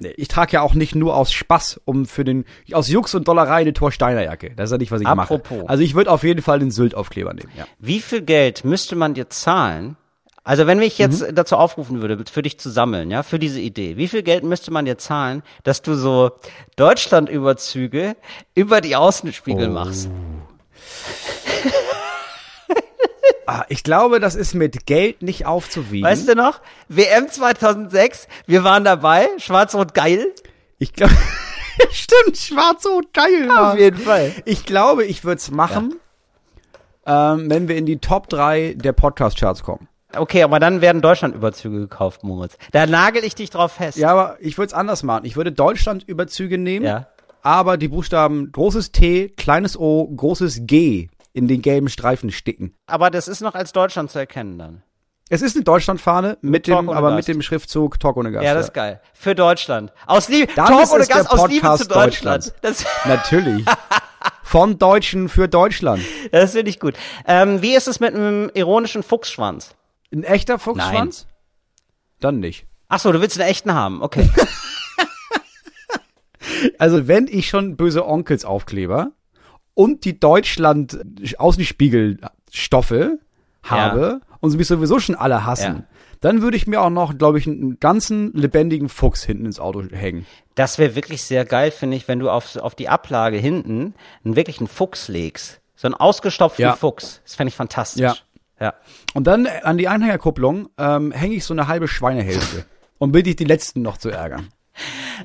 Nee, Ich trage ja auch nicht nur aus Spaß, um für den, aus Jux und Dollerei eine Thor Steiner Jacke. Das ist ja nicht, was ich Apropos. mache. Also ich würde auf jeden Fall den Sylt-Aufkleber nehmen, ja. Wie viel Geld müsste man dir zahlen? Also wenn ich jetzt Mhm. dazu aufrufen würde, für dich zu sammeln, ja, für diese Idee, wie viel Geld müsste man dir zahlen, dass du so Deutschlandüberzüge über die Außenspiegel Oh. machst? Ah, ich glaube, das ist mit Geld nicht aufzuwiegen. Weißt du noch? WM 2006, wir waren dabei, schwarz-rot geil. Ich glaube, stimmt, schwarz-rot, geil. Auf jeden Fall. Ich glaube, ich würde es machen, ähm, wenn wir in die Top 3 der Podcast-Charts kommen. Okay, aber dann werden Deutschlandüberzüge gekauft, Moritz. Da nagel ich dich drauf fest. Ja, aber ich würde es anders machen. Ich würde Deutschland-Überzüge nehmen, Ja. aber die Buchstaben großes T, kleines O, großes G in den gelben Streifen sticken. Aber das ist noch als Deutschland zu erkennen dann. Es ist eine Deutschlandfahne mit dem, aber Gast. mit dem Schriftzug Talk ohne Gast. Ja, das ist geil. Für Deutschland. Aus Liebe, Talk ohne Gast aus Liebe zu Deutschland. Das, Natürlich. Von Deutschen für Deutschland. das finde ich gut. Ähm, wie ist es mit einem ironischen Fuchsschwanz? Ein echter Fuchsschwanz? Dann nicht. Ach so, du willst einen echten haben. Okay. Also wenn ich schon böse Onkels Aufkleber und die Deutschland Außenspiegelstoffe habe und sie mich sowieso schon alle hassen, Ja. dann würde ich mir auch noch, glaube ich, einen ganzen lebendigen Fuchs hinten ins Auto hängen. Das wäre wirklich sehr geil, finde ich, wenn du auf, auf die Ablage hinten einen wirklichen Fuchs legst. So einen ausgestopften Ja. Fuchs. Das fände ich fantastisch. Ja. Ja. Und dann äh, an die Anhängerkupplung ähm, hänge ich so eine halbe Schweinehälfte und bitte ich die letzten noch zu ärgern.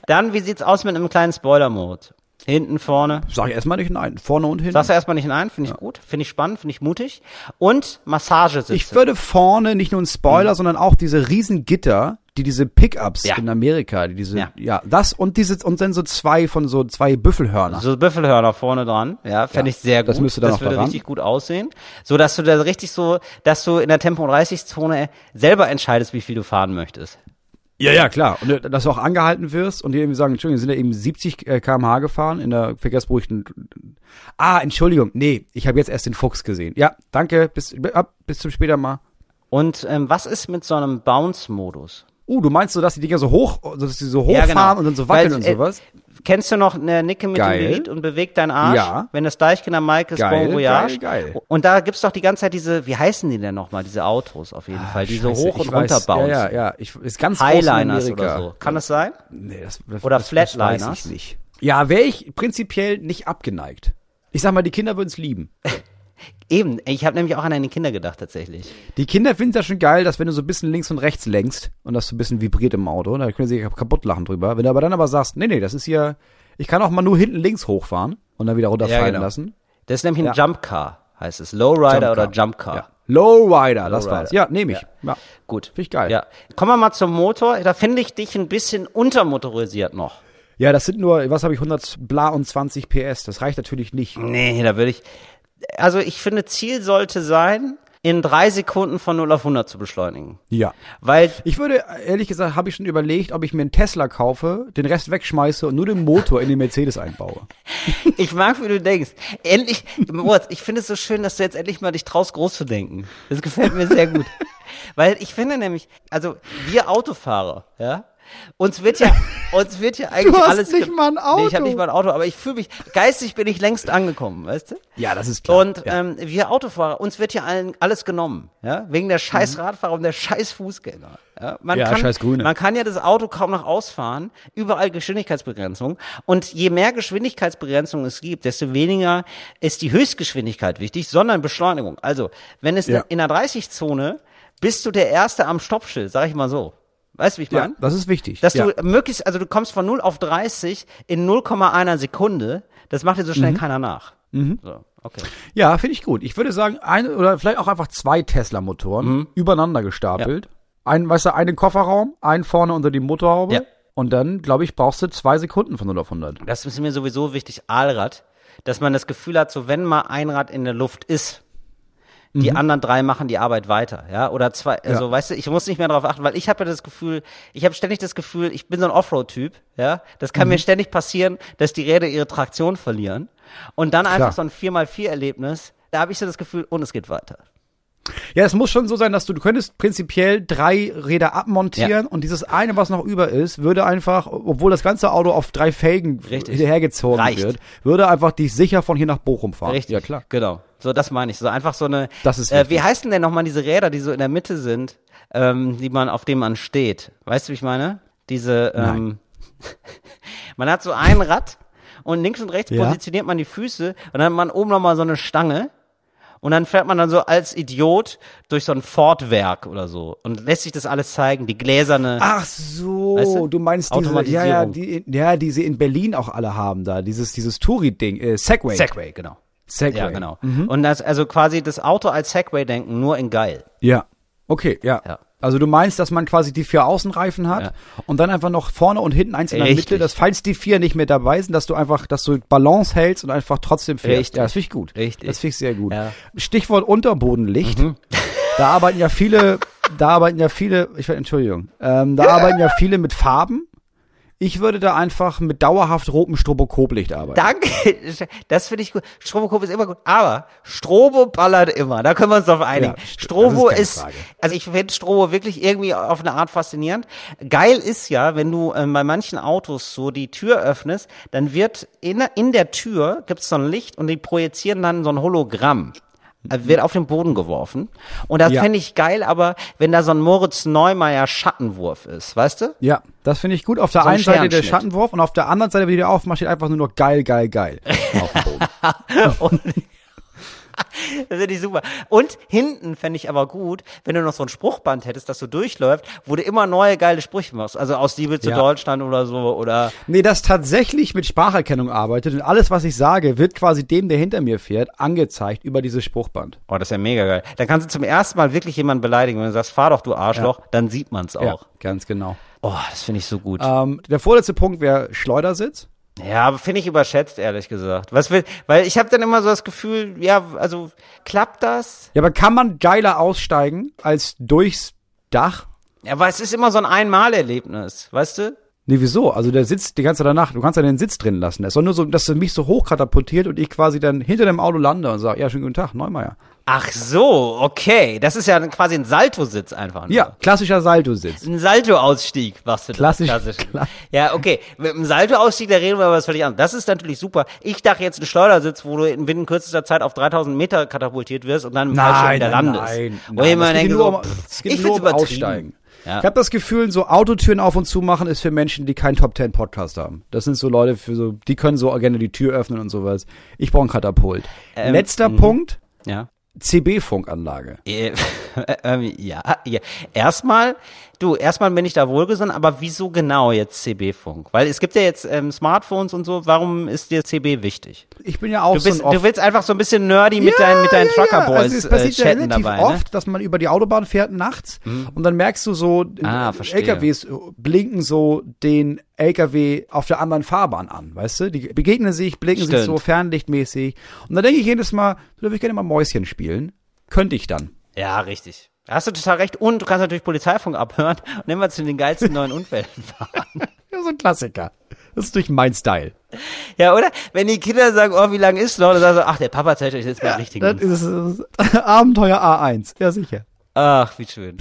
Dann, wie sieht's aus mit einem kleinen Spoiler-Mode? Hinten, vorne. Sag ich erstmal nicht nein, vorne und hinten. Sagst du erstmal nicht nein, finde ich gut, finde ich spannend, finde ich mutig. Und Massagesitze. Ich würde vorne nicht nur einen Spoiler, sondern auch diese riesen Gitter, die diese Pickups Mhm. Ja. in Amerika, die diese, ja. Ja. das und diese, und dann so zwei von so zwei Büffelhörner. so Büffelhörner vorne dran, ja, fände Ja, ich sehr gut. das müsste da das würde dran. richtig gut aussehen. So, dass du da richtig so, dass du in der Tempo 30 Zone selber entscheidest, wie viel du fahren möchtest. Ja, ja, klar. Und äh, dass du auch angehalten wirst und die irgendwie sagen, Entschuldigung, sind ja eben 70 äh, km/h gefahren in der verkehrsberuhigten. Ah, Entschuldigung, nee, ich habe jetzt erst den Fuchs gesehen. Ja, danke, bis, ab, bis zum später mal. Und ähm, was ist mit so einem Bounce-Modus? Uh, du meinst so, dass die Dinger so hoch, dass sie so hoch Ja, genau. fahren und dann so wackeln Weil, und äh, sowas? Kennst du noch eine Nicke mit Geil. dem Lied und bewegt deinen Arsch? Ja. Wenn das Deichkinder Mike ist, Geil, Bon Voyage. geil, geil. Und da gibt's doch die ganze Zeit diese, wie heißen die denn nochmal, diese Autos auf jeden Fall, die so Ah, hoch und runter bouncen. Ja, ja, ja. Ich, ist ganz Highliners oder so. Kann das sein? Nee, das, das, Oder das, das weiß Flatliners? ich nicht. Ja, wäre ich prinzipiell nicht abgeneigt. Ich sag mal, die Kinder würden es lieben. Eben, ich habe nämlich auch an deine Kinder gedacht tatsächlich. Die Kinder finden es ja schon geil, dass wenn du so ein bisschen links und rechts lenkst und das so ein bisschen vibriert im Auto, da können sie sich kaputt lachen drüber. Wenn du aber dann aber sagst, nee, nee, das ist hier, ich kann auch mal nur hinten links hochfahren und dann wieder runterfallen genau. lassen. Das ist nämlich ein Ja. Jump Car, heißt es. Lowrider oder Jump Car. Ja. Lowrider, das Lowrider. war's. Ja, nehme ich. Ja. Ja. Gut. Finde ich geil. Ja. Kommen wir mal zum Motor. Da finde ich dich ein bisschen untermotorisiert noch. Ja, das sind nur, was habe ich, 100 bla und 20 PS. Das reicht natürlich nicht. Nee, da würde ich. Also ich finde, Ziel sollte sein, in drei Sekunden von 0 auf 100 zu beschleunigen. Ja. Weil Ich würde, ehrlich gesagt, habe ich schon überlegt, ob ich mir einen Tesla kaufe, den Rest wegschmeiße und nur den Motor in den Mercedes einbaue. ich mag, wie du denkst. Endlich, Moritz, ich finde es so schön, dass du jetzt endlich mal dich traust, groß zu denken. Das gefällt mir sehr gut. Weil ich finde nämlich, also wir Autofahrer, ja, uns wird ja, uns wird ja eigentlich hast alles. nicht mal ein Nee, ich habe Auto. nicht mal ein Auto, aber ich fühle mich, geistig bin ich längst angekommen, weißt du? Ja, das ist Und ja. ähm, wir Autofahrer, uns wird ja allen alles genommen, ja, wegen der scheiß Radfahrer und der scheiß Fußgänger. Ja, man Mhm. Ja, kann, scheiß Grüne. Man kann ja das Auto kaum noch ausfahren, überall Geschwindigkeitsbegrenzung. Und je mehr Geschwindigkeitsbegrenzung es gibt, desto weniger ist die Höchstgeschwindigkeit wichtig, sondern Beschleunigung. Also, wenn es Ja. in der 30-Zone bist du der Erste am Stoppschild, sag ich mal so. Weißt du, wie ich ja, meine? das ist wichtig. Dass ja. du möglichst, also du kommst von 0 auf 30 in 0,1 Sekunde, das macht dir so schnell Mhm. keiner nach. So, okay. Ja, finde ich gut. Ich würde sagen, eine oder vielleicht auch einfach zwei Tesla-Motoren Mhm. übereinander gestapelt. Ein, weißt du, einen Kofferraum, einen vorne unter die Motorhaube. Ja. Und dann, glaube ich, brauchst du zwei Sekunden von 0 auf 100. Das ist mir sowieso wichtig, Aalrad, dass man das Gefühl hat, so wenn mal ein Rad in der Luft ist, die anderen drei machen die Arbeit weiter, ja, oder zwei, also weißt du, ich muss nicht mehr darauf achten, weil ich habe ja das Gefühl, ich habe ständig das Gefühl, ich bin so ein Offroad-Typ, ja, das kann mir ständig passieren, dass die Räder ihre Traktion verlieren. Und dann einfach so ein 4x4-Erlebnis, da habe ich so das Gefühl, und es geht weiter. Ja, es muss schon so sein, dass du, du könntest prinzipiell drei Räder abmontieren Ja. und dieses eine, was noch über ist, würde einfach, obwohl das ganze Auto auf drei Felgen Richtig. hinterhergezogen Reicht. wird, würde einfach dich sicher von hier nach Bochum fahren. Richtig. Ja, klar. Genau. So, das meine ich. So einfach so eine. Das ist äh, wie heißen denn nochmal diese Räder, die so in der Mitte sind, ähm, die man, auf denen man steht? Weißt du, wie ich meine? Diese, ähm, man hat so ein Rad und links und rechts Ja. positioniert man die Füße und dann hat man oben nochmal so eine Stange. Und dann fährt man dann so als Idiot durch so ein Fortwerk oder so und lässt sich das alles zeigen, die gläserne. Ach so, Weißt du? du? meinst diese, ja, ja, die, ja, die sie in Berlin auch alle haben da, dieses, dieses Touri-Ding, äh, Segway. Segway, genau. Segway. Ja, genau. Und das, also quasi das Auto als Segway denken, nur in geil. Ja. Okay, ja. Ja. Also du meinst, dass man quasi die vier Außenreifen hat Ja. und dann einfach noch vorne und hinten eins in der Richtig. Mitte, dass falls die vier nicht mehr dabei sind, dass du einfach, dass du Balance hältst und einfach trotzdem fährst. Richtig. Ja, das finde ich gut. Richtig. Das finde ich sehr gut. Ja. Mhm. Stichwort Unterbodenlicht. Da arbeiten ja viele, da arbeiten ja viele, ich Entschuldigung, ähm, da arbeiten ja viele mit Farben. Ich würde da einfach mit dauerhaft rotem Stroboskoplicht arbeiten. Danke, das finde ich gut. Strobokop ist immer gut, aber Strobo ballert immer. Da können wir uns drauf einigen. Ja, st- Strobo ist ist, also ich finde Strobo wirklich irgendwie auf eine Art faszinierend. Geil ist ja, wenn du ähm, bei manchen Autos so die Tür öffnest, dann wird in, in der Tür gibt's so ein Licht und die projizieren dann so ein Hologramm. Also wird auf den Boden geworfen. Und das Ja. fände ich geil, aber wenn da so ein Moritz Neumeier Schattenwurf ist, weißt du? Ja, das finde ich gut. Auf der So ein einen Seite der. Schattenwurf und auf der anderen Seite, wenn die der aufmacht, steht einfach nur noch geil, geil, geil. auf dem Boden. Und das finde ich super. Und hinten fände ich aber gut, wenn du noch so ein Spruchband hättest, das so durchläuft, wo du immer neue geile Sprüche machst. Also aus Liebe zu Ja. Deutschland oder so oder Nee, das tatsächlich mit Spracherkennung arbeitet und alles, was ich sage, wird quasi dem, der hinter mir fährt, angezeigt über dieses Spruchband. Oh, das ist ja mega geil. Dann kannst du zum ersten Mal wirklich jemanden beleidigen. Wenn du sagst, fahr doch, du Arschloch, dann sieht man's auch. Ja, ganz genau. Oh, das finde ich so gut. Ähm, der vorletzte Punkt wäre Schleudersitz. Ja, aber finde ich überschätzt, ehrlich gesagt. Was will, weil ich habe dann immer so das Gefühl, ja, also klappt das? Ja, aber kann man geiler aussteigen als durchs Dach? Ja, aber es ist immer so ein Einmalerlebnis, weißt du? Nee, wieso? Also der sitzt die ganze danach, du kannst ja den Sitz drin lassen. Es soll nur so, dass du mich so hoch katapultiert und ich quasi dann hinter dem Auto lande und sage, ja, schönen guten Tag, Neumeier. Ach so, okay. Das ist ja quasi ein Saltositz einfach. Nur. Ja, klassischer Salto-Sitz. Ein Salto-Ausstieg machst du. Klassisch, Klassisch. klar. Ja, okay. Mit dem Salto-Ausstieg, da reden wir über was völlig anderes. Das ist natürlich super. Ich dachte jetzt ein Schleudersitz, wo du in binnen kürzester Zeit auf 3000 Meter katapultiert wirst und dann im Fallschirm wieder landest. nein, nein. so, um- pff, es geht ich find's um übertrieben. Aussteigen. Ja. Ich habe das Gefühl, so Autotüren auf und zu machen ist für Menschen, die keinen Top Ten Podcast haben. Das sind so Leute für so, die können so gerne die Tür öffnen und sowas. Ich brauche einen Katapult. Ähm, Letzter mhm. Punkt, Ja. CB-Funkanlage. Äh, ähm, ja, ja. Erstmal, du, erstmal bin ich da wohlgesonnen, aber wieso genau jetzt CB-Funk? Weil es gibt ja jetzt ähm, Smartphones und so, warum ist dir CB wichtig? Ich bin ja auch Du, so bist, ein Off- du willst einfach so ein bisschen nerdy mit, deinen, mit deinen ja, ja. Trucker-Boys Also es äh, passiert ja chatten relativ dabei, oft, ne? dass man über die Autobahn fährt nachts und dann merkst du so, Ah, äh. LKWs blinken so den LKW auf der anderen Fahrbahn an, weißt du? Die begegnen sich, blinken sich Stimmt. so fernlichtmäßig. Und dann denke ich jedes Mal, da würde ich gerne mal Mäuschen spielen. Könnte ich dann. Ja, richtig. Da hast du total recht. Und du kannst natürlich Polizeifunk abhören und immer zu den geilsten neuen Unfällen fahren. Ja, so ein Klassiker. Das ist durch mein Style. Ja, oder? Wenn die Kinder sagen, oh, wie lang ist noch? Dann sagen sie, ach, der Papa zeigt euch jetzt beim richtigen. Das ist äh, Abenteuer A1. Ja, sicher. Ach, wie schön.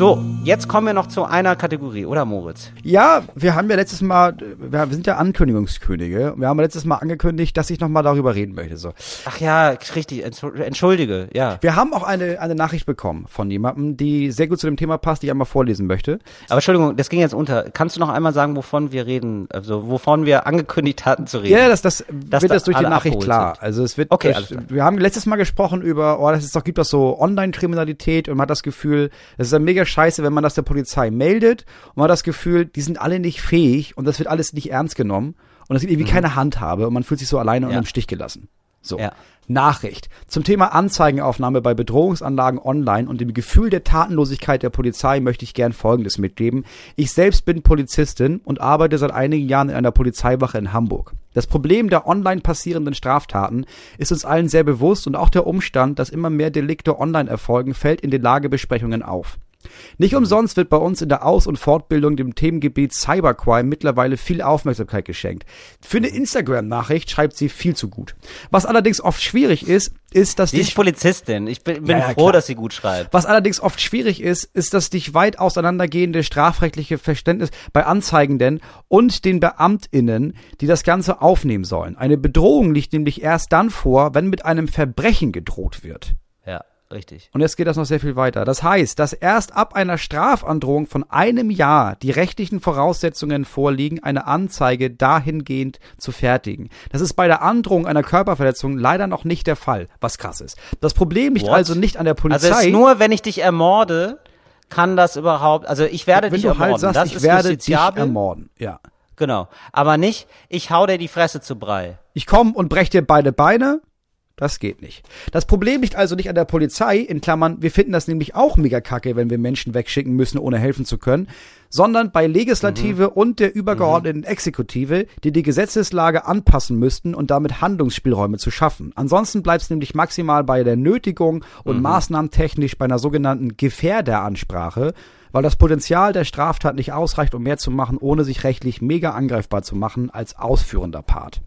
So, jetzt kommen wir noch zu einer Kategorie, oder Moritz? Ja, wir haben ja letztes Mal, wir sind ja Ankündigungskönige. Wir haben ja letztes Mal angekündigt, dass ich nochmal darüber reden möchte. So. Ach ja, richtig, entschul- entschuldige, ja. Wir haben auch eine, eine Nachricht bekommen von jemandem, die sehr gut zu dem Thema passt, die ich einmal vorlesen möchte. Aber Entschuldigung, das ging jetzt unter. Kannst du noch einmal sagen, wovon wir reden, also wovon wir angekündigt hatten zu reden? Ja, das, das Dass wird da das durch die Nachricht klar. sind. Also es wird, Okay, durch, wir haben letztes Mal gesprochen über, oh, das ist doch, gibt das so Online-Kriminalität und man hat das Gefühl, das ist dann mega scheiße, wenn man das der Polizei meldet und man hat das Gefühl, die sind alle nicht fähig und das wird alles nicht ernst genommen und es gibt irgendwie keine Handhabe und man fühlt sich so alleine und Mhm. Ja. im Stich gelassen. So. Ja. Nachricht. Zum Thema Anzeigenaufnahme bei Bedrohungsanlagen online und dem Gefühl der Tatenlosigkeit der Polizei möchte ich gern Folgendes mitgeben. Ich selbst bin Polizistin und arbeite seit einigen Jahren in einer Polizeiwache in Hamburg. Das Problem der online passierenden Straftaten ist uns allen sehr bewusst und auch der Umstand, dass immer mehr Delikte online erfolgen, fällt in den Lagebesprechungen auf. Nicht umsonst wird bei uns in der Aus- und Fortbildung dem Themengebiet Cybercrime mittlerweile viel Aufmerksamkeit geschenkt. Für eine Instagram-Nachricht schreibt sie viel zu gut. Was allerdings oft schwierig ist, ist, dass Sie dich ist Polizistin. Ich bin, bin Ja, ja, froh, klar. dass sie gut schreibt. was allerdings oft schwierig ist, ist das dich weit auseinandergehende strafrechtliche Verständnis bei Anzeigenden und den BeamtInnen, die das Ganze aufnehmen sollen. Eine Bedrohung liegt nämlich erst dann vor, wenn mit einem Verbrechen gedroht wird. Ja, richtig. Und jetzt geht das noch sehr viel weiter. Das heißt, dass erst ab einer Strafandrohung von einem Jahr die rechtlichen Voraussetzungen vorliegen, eine Anzeige dahingehend zu fertigen. Das ist bei der Androhung einer Körperverletzung leider noch nicht der Fall, was krass ist. Das Problem liegt What? also nicht an der Polizei. Also es ist nur, wenn ich dich ermorde, kann das überhaupt, also ich werde wenn dich du ermorden. halt sagst, das ich ist werde dich justiziabel. ermorden. Ja. Genau. Aber nicht, ich hau dir die Fresse zu Brei. Ich komme und brech dir beide Beine. Das geht nicht. Das Problem liegt also nicht an der Polizei, in Klammern, wir finden das nämlich auch mega kacke, wenn wir Menschen wegschicken müssen, ohne helfen zu können, sondern bei Legislative und der übergeordneten Exekutive, die die Gesetzeslage anpassen müssten und damit Handlungsspielräume zu schaffen. Ansonsten bleibt es nämlich maximal bei der Nötigung und maßnahmentechnisch bei einer sogenannten Gefährderansprache, weil das Potenzial der Straftat nicht ausreicht, um mehr zu machen, ohne sich rechtlich mega angreifbar zu machen als ausführender Part.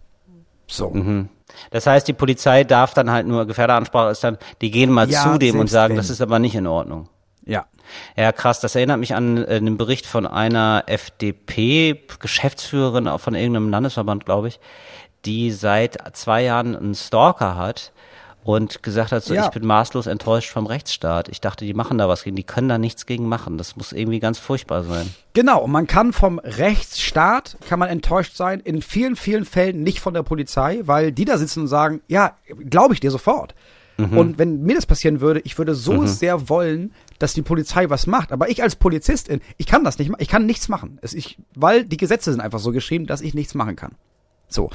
So. Das heißt, die Polizei darf dann halt nur, Gefährderansprache ist dann, die gehen mal Ja, zu dem und sagen, wenn. das ist aber nicht in Ordnung. Ja. Ja, krass. Das erinnert mich an äh, einen Bericht von einer FDP-Geschäftsführerin von irgendeinem Landesverband, glaube ich, die seit zwei Jahren einen Stalker hat und gesagt hat, so, Ja. ich bin maßlos enttäuscht vom Rechtsstaat. Ich dachte, die machen da was gegen, die können da nichts gegen machen. Das muss irgendwie ganz furchtbar sein. Genau, und man kann vom Rechtsstaat, kann man enttäuscht sein, in vielen, vielen Fällen nicht von der Polizei, weil die da sitzen und sagen, ja, glaube ich dir sofort. Und wenn mir das passieren würde, ich würde so sehr wollen, dass die Polizei was macht. Aber ich als Polizistin, ich kann das nicht, ich kann nichts machen. Es, ich, weil die Gesetze sind einfach so geschrieben, dass ich nichts machen kann. So.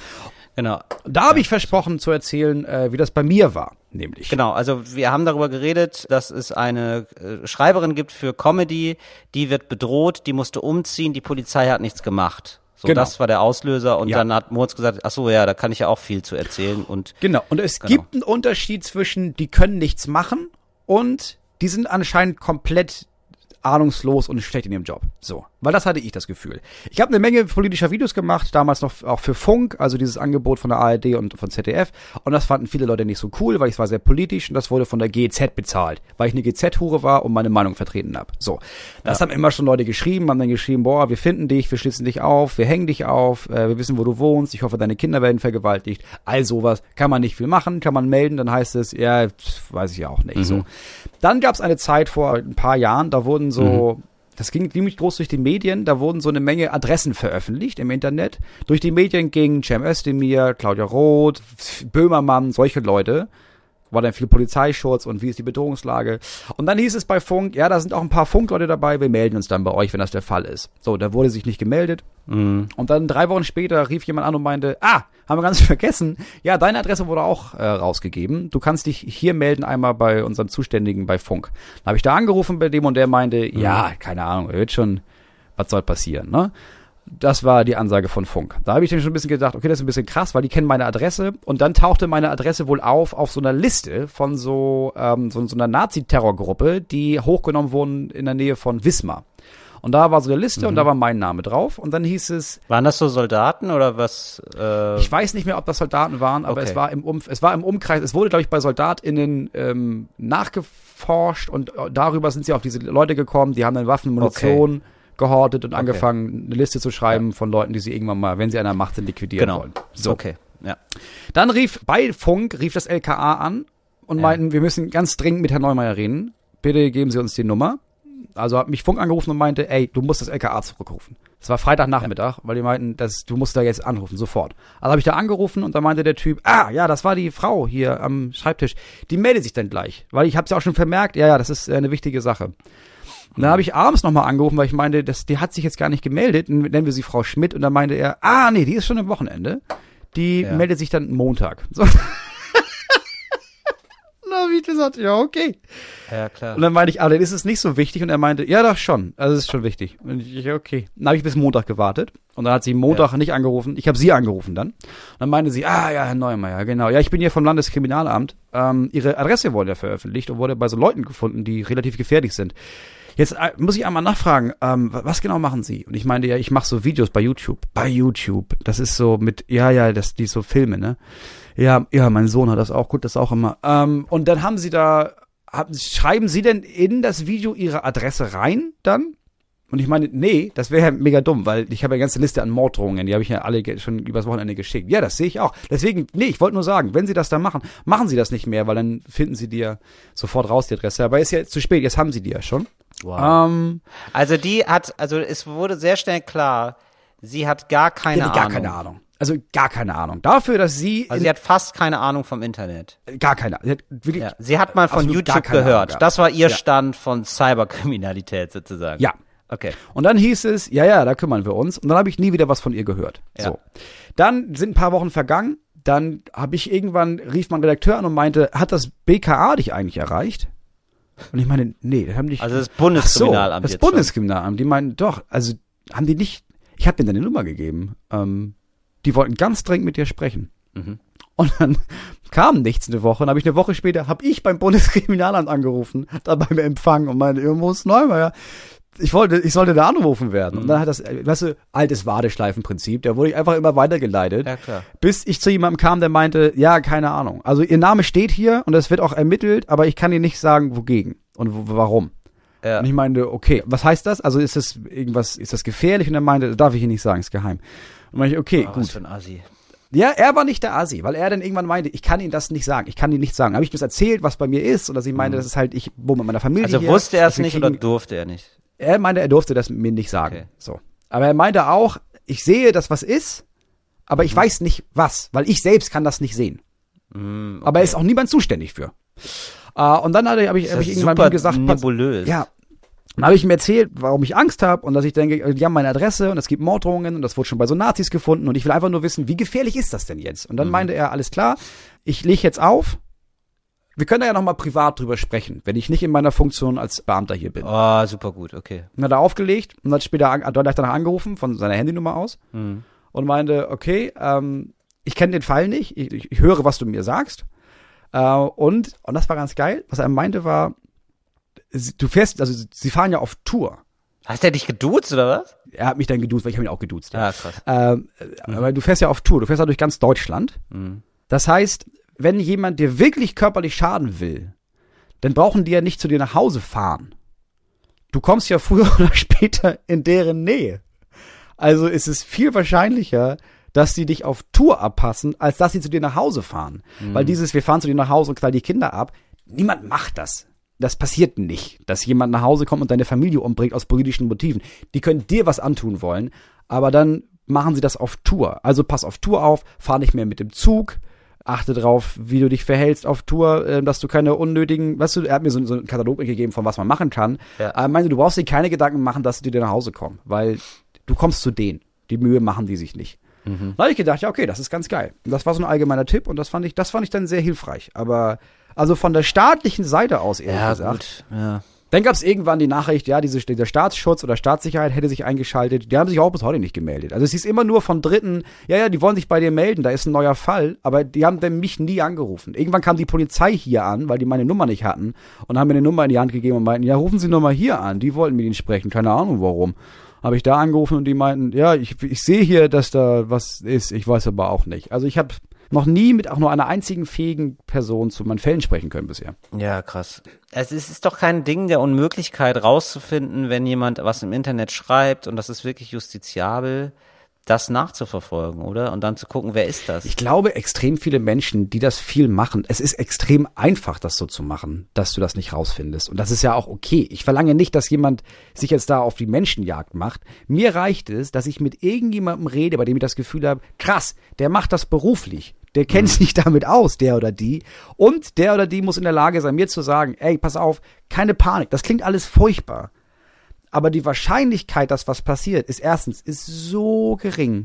Genau. Da habe ich versprochen zu erzählen, äh, wie das bei mir war, nämlich. Genau, also wir haben darüber geredet, dass es eine äh, Schreiberin gibt für Comedy, die wird bedroht, die musste umziehen, die Polizei hat nichts gemacht. So, Genau. das war der Auslöser und Ja. dann hat Moritz gesagt, ach so, ja, da kann ich ja auch viel zu erzählen und Genau. Und es Genau. gibt einen Unterschied zwischen, die können nichts machen und die sind anscheinend komplett ahnungslos und schlecht in ihrem Job. So. Weil das hatte ich das Gefühl. Ich habe eine Menge politischer Videos gemacht, damals noch auch für Funk, also dieses Angebot von der ARD und von ZDF. Und das fanden viele Leute nicht so cool, weil ich war sehr politisch und das wurde von der GEZ bezahlt, weil ich eine GZ-Hure war und meine Meinung vertreten habe. So. Das haben immer schon Leute geschrieben, haben dann geschrieben, boah, wir finden dich, wir schließen dich auf, wir hängen dich auf, äh, wir wissen, wo du wohnst, ich hoffe, deine Kinder werden vergewaltigt. All sowas kann man nicht viel machen, kann man melden, dann heißt es, ja, weiß ich ja auch nicht. So. Dann gab es eine Zeit vor ein paar Jahren, da wurden so das ging ziemlich groß durch die Medien. Da wurden so eine Menge Adressen veröffentlicht im Internet. Durch die Medien gingen Cem Özdemir, Claudia Roth, Böhmermann, solche Leute. War dann viel Polizeischutz und wie ist die Bedrohungslage. Und dann hieß es bei Funk, ja, da sind auch ein paar Funkleute dabei, wir melden uns dann bei euch, wenn das der Fall ist. So, da wurde sich nicht gemeldet. Und dann drei Wochen später rief jemand an und meinte, ah, haben wir ganz vergessen. Ja, deine Adresse wurde auch äh, rausgegeben. Du kannst dich hier melden einmal bei unserem Zuständigen bei Funk. Dann habe ich da angerufen bei dem und der meinte, ja, keine Ahnung, wird schon, was soll passieren, ne? Das war die Ansage von Funk. Da habe ich dann schon ein bisschen gedacht, okay, das ist ein bisschen krass, weil die kennen meine Adresse. Und dann tauchte meine Adresse wohl auf auf so einer Liste von so, ähm, so, so einer Nazi-Terrorgruppe, die hochgenommen wurden in der Nähe von Wismar. Und da war so eine Liste und da war mein Name drauf. Und dann hieß es, Waren das so Soldaten oder was? Äh, ich weiß nicht mehr, ob das Soldaten waren, aber Okay. es war im Umf es war im Umkreis, es wurde, glaube ich, bei SoldatInnen ähm, nachgeforscht und äh, darüber sind sie auf diese Leute gekommen, die haben dann Waffen, Munition gehortet und angefangen, eine Liste zu schreiben von Leuten, die sie irgendwann mal, wenn sie an der Macht sind, liquidieren genau. wollen. So. Okay. Ja. Dann rief bei Funk, rief das LKA an und meinten, wir müssen ganz dringend mit Herrn Neumeier reden. Bitte geben Sie uns die Nummer. Also hat mich Funk angerufen und meinte, ey, du musst das LKA zurückrufen. Das war Freitagnachmittag, weil die meinten, dass du musst da jetzt anrufen, sofort. Also habe ich da angerufen und da meinte der Typ, ah, ja, das war die Frau hier am Schreibtisch. Die meldet sich dann gleich, weil ich habe es ja auch schon vermerkt, ja, ja, das ist äh, eine wichtige Sache. Und dann habe ich abends nochmal angerufen, weil ich meinte, das, die hat sich jetzt gar nicht gemeldet. Dann nennen wir sie Frau Schmidt. Und dann meinte er, ah, nee, die ist schon am Wochenende. Die Ja. meldet sich dann Montag. So. Na, wie ich gesagt, ja, okay. Ja, klar. Und dann meinte ich, ah, dann ist es nicht so wichtig. Und er meinte, ja, doch schon. Also es ist schon wichtig. Und ich, ja, okay. Dann habe ich bis Montag gewartet. Und dann hat sie Montag nicht angerufen. Ich habe sie angerufen dann. Und dann meinte sie, ah ja, Herr Neumeier, genau. Ja, ich bin hier vom Landeskriminalamt. Ähm, ihre Adresse wurde ja veröffentlicht und wurde bei so Leuten gefunden, die relativ gefährlich sind. Jetzt äh, muss ich einmal nachfragen, ähm, wa- was genau machen Sie? Und ich meinte, ja, ich mache so Videos bei YouTube. Bei YouTube. Das ist so mit, ja, ja, das, die so Filme, ne? Ja, ja, mein Sohn hat das auch, gut, das auch immer. Ähm, und dann haben sie da, haben, schreiben sie denn in das Video ihre Adresse rein dann? Und ich meine, nee, das wäre ja mega dumm, weil ich habe ja eine ganze Liste an Morddrohungen, die habe ich ja alle schon übers Wochenende geschickt. Ja, das sehe ich auch. Deswegen, nee, ich wollte nur sagen, wenn sie das da machen, machen sie das nicht mehr, weil dann finden sie dir sofort raus die Adresse. Aber ist ja zu spät, jetzt haben sie die ja schon. Wow. Ähm, Also die hat, also es wurde sehr schnell klar, sie hat gar keine Ahnung. gar keine Ahnung. Also gar keine Ahnung. Dafür, dass sie, Also sie hat fast keine Ahnung vom Internet. gar keine Ahnung. Sie Ja. Sie hat mal von YouTube gehört. Ahnung. Das war ihr Ja. Stand von Cyberkriminalität sozusagen. Ja. Okay. Und dann hieß es, ja, ja, da kümmern wir uns. Und dann habe ich nie wieder was von ihr gehört. Ja. So. Dann sind ein paar Wochen vergangen. Dann habe ich irgendwann, rief mein Redakteur an und meinte, hat das BKA dich eigentlich erreicht? Und ich meine, nee, das haben die Also das Ach so, Bundeskriminalamt das. Bundeskriminalamt. Die meinen, doch, also haben die nicht, ich habe denen deine Nummer gegeben. Ähm, die wollten ganz dringend mit dir sprechen. Mhm. Und dann kam nichts eine Woche. Und habe ich eine Woche später, habe ich beim Bundeskriminalamt angerufen, da beim Empfang und meinte, irgendwo ist Neumeier. Ich wollte, ich sollte da angerufen werden. Und Mhm. dann hat das, weißt du, altes Wadeschleifenprinzip, da wurde ich einfach immer weitergeleitet. Ja, klar. Bis ich zu jemandem kam, der meinte, ja, keine Ahnung. Also ihr Name steht hier und es wird auch ermittelt, aber ich kann Ihnen nicht sagen, wogegen und wo, warum. Ja. Und ich meinte, okay, was heißt das? Also ist das irgendwas, ist das gefährlich? Und er meinte, darf ich Ihnen nicht sagen, ist geheim. Und meinte ich, okay, Oh, Was gut. für ein Assi. Ja, er war nicht der Asi, weil er dann irgendwann meinte, ich kann Ihnen das nicht sagen, ich kann Ihnen nicht sagen. Habe ich das erzählt, was bei mir ist, und dass ich meinte, das ist halt, ich wohne mit meiner Familie Also hier, wusste er es nicht oder kriegen- durfte er nicht? Er meinte, er durfte das mir nicht sagen. Okay. So. Aber er meinte auch, ich sehe, dass was ist, aber Mhm. ich weiß nicht was, weil ich selbst kann das nicht sehen. Mm, Aber ist auch niemand zuständig für. Äh, und dann habe ich, hab ich, irgendwann gesagt, pass- nebulös. ja. Dann habe ich ihm erzählt, warum ich Angst habe und dass ich denke, die haben meine Adresse und es gibt Morddrohungen und das wurde schon bei so Nazis gefunden und ich will einfach nur wissen, wie gefährlich ist das denn jetzt? Und dann meinte er, alles klar, ich lege jetzt auf. Wir können da ja nochmal privat drüber sprechen, wenn ich nicht in meiner Funktion als Beamter hier bin. Oh, super gut, okay. Dann hat er aufgelegt und hat später an- er gleich danach angerufen von seiner Handynummer aus Mhm. und meinte, okay, ähm, ich kenne den Fall nicht, ich, ich, ich höre, was du mir sagst. Äh, und, und das war ganz geil, was er meinte war, du fährst, also sie fahren ja auf Tour. Hast der dich geduzt oder was? Er hat mich dann geduzt, weil ich habe ihn auch geduzt. Ja. Ja, krass. Ähm, äh, Aber du fährst ja auf Tour, du fährst ja durch ganz Deutschland. Mhm. Das heißt, wenn jemand dir wirklich körperlich schaden will, dann brauchen die ja nicht zu dir nach Hause fahren. Du kommst ja früher oder später in deren Nähe. Also ist es viel wahrscheinlicher, dass sie dich auf Tour abpassen, als dass sie zu dir nach Hause fahren. Weil dieses, wir fahren zu dir nach Hause und knallen die Kinder ab, niemand macht das. das passiert nicht, dass jemand nach Hause kommt und deine Familie umbringt aus politischen Motiven. Die können dir was antun wollen, aber dann machen sie das auf Tour. Also pass auf Tour auf, fahr nicht mehr mit dem Zug, achte drauf, wie du dich verhältst auf Tour, äh, dass du keine unnötigen, weißt du, er hat mir so, so einen Katalog mitgegeben, von was man machen kann. Ja. Aber meine, du brauchst dir keine Gedanken machen, dass die dir nach Hause kommen, weil du kommst zu denen. Die Mühe machen die sich nicht. Mhm. Da habe ich gedacht, ja, okay, das ist ganz geil. Und das war so ein allgemeiner Tipp und das fand ich, das fand ich dann sehr hilfreich. Aber also von der staatlichen Seite aus, ehrlich Ja, gesagt. gut. Ja. Dann gab es irgendwann die Nachricht, ja, diese, dieser Staatsschutz oder Staatssicherheit hätte sich eingeschaltet. Die haben sich auch bis heute nicht gemeldet. Also es ist immer nur von Dritten, ja, ja, die wollen sich bei dir melden, da ist ein neuer Fall, aber die haben dann mich nie angerufen. Irgendwann kam die Polizei hier an, weil die meine Nummer nicht hatten und haben mir eine Nummer in die Hand gegeben und meinten, ja, rufen Sie nur mal hier an. Die wollten mit Ihnen sprechen, keine Ahnung warum. Habe ich da angerufen und die meinten, ja, ich, ich sehe hier, dass da was ist, ich weiß aber auch nicht. Also ich habe noch nie mit auch nur einer einzigen fähigen Person zu meinen Fällen sprechen können bisher. Ja, krass. Es ist, ist doch kein Ding der Unmöglichkeit rauszufinden, wenn jemand was im Internet schreibt und das ist wirklich justiziabel, das nachzuverfolgen, oder? Und dann zu gucken, wer ist das? Ich glaube, extrem viele Menschen, die das viel machen, es ist extrem einfach, das so zu machen, dass du das nicht rausfindest. Und das ist ja auch okay. Ich verlange nicht, dass jemand sich jetzt da auf die Menschenjagd macht. Mir reicht es, dass ich mit irgendjemandem rede, bei dem ich das Gefühl habe, krass, der macht das beruflich. Der kennt sich damit aus, der oder die. Und der oder die muss in der Lage sein, mir zu sagen, ey, pass auf, keine Panik. Das klingt alles furchtbar. Aber die Wahrscheinlichkeit, dass was passiert, ist erstens, ist so gering.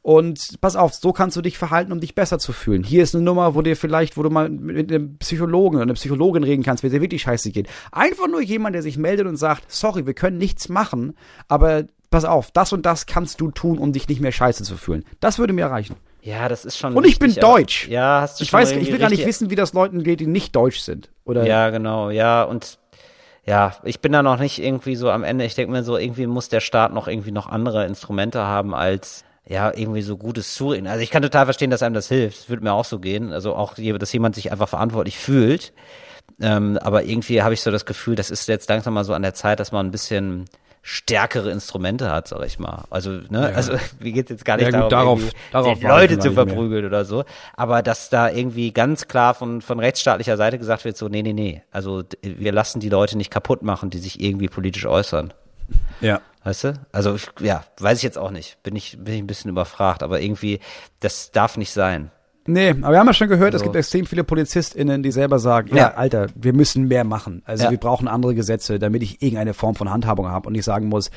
Und pass auf, so kannst du dich verhalten, um dich besser zu fühlen. Hier ist eine Nummer, wo dir vielleicht, wo du mal mit einem Psychologen oder einer Psychologin reden kannst, wenn dir wirklich scheiße geht. Einfach nur jemand, der sich meldet und sagt, sorry, wir können nichts machen, aber pass auf, das und das kannst du tun, um dich nicht mehr scheiße zu fühlen. Das würde mir reichen. Ja, das ist schon. Und ich bin wichtig, aber- deutsch. Ja, hast du Ich schon weiß, ich will gar nicht richtig- wissen, wie das Leuten geht, die nicht deutsch sind. Oder Ja, genau, ja, und ja, ich bin da noch nicht irgendwie so am Ende. Ich denke mir so, irgendwie muss der Staat noch irgendwie noch andere Instrumente haben als ja, irgendwie so gutes Zureden. Also ich kann total verstehen, dass einem das hilft. Würde mir auch so gehen. Also auch, dass jemand sich einfach verantwortlich fühlt. Ähm, aber irgendwie habe ich so das Gefühl, das ist jetzt langsam mal so an der Zeit, dass man ein bisschen stärkere Instrumente hat, sag ich mal. Also, ne, also wie geht's jetzt gar nicht Ja, gut, darum, darauf- darauf Leute zu verprügeln oder so. Aber dass da irgendwie ganz klar von, von rechtsstaatlicher Seite gesagt wird, so, nee, nee, nee. Also wir lassen die Leute nicht kaputt machen, die sich irgendwie politisch äußern. ja. Weißt du? Also, ja, weiß ich jetzt auch nicht. Bin ich, bin ich ein bisschen überfragt, aber irgendwie, das darf nicht sein. Nee, aber wir haben ja schon gehört, es Also- gibt extrem viele PolizistInnen, die selber sagen, ja, Ja. Alter, wir müssen mehr machen. Also Ja. wir brauchen andere Gesetze, damit ich irgendeine Form von Handhabung habe und ich sagen muss,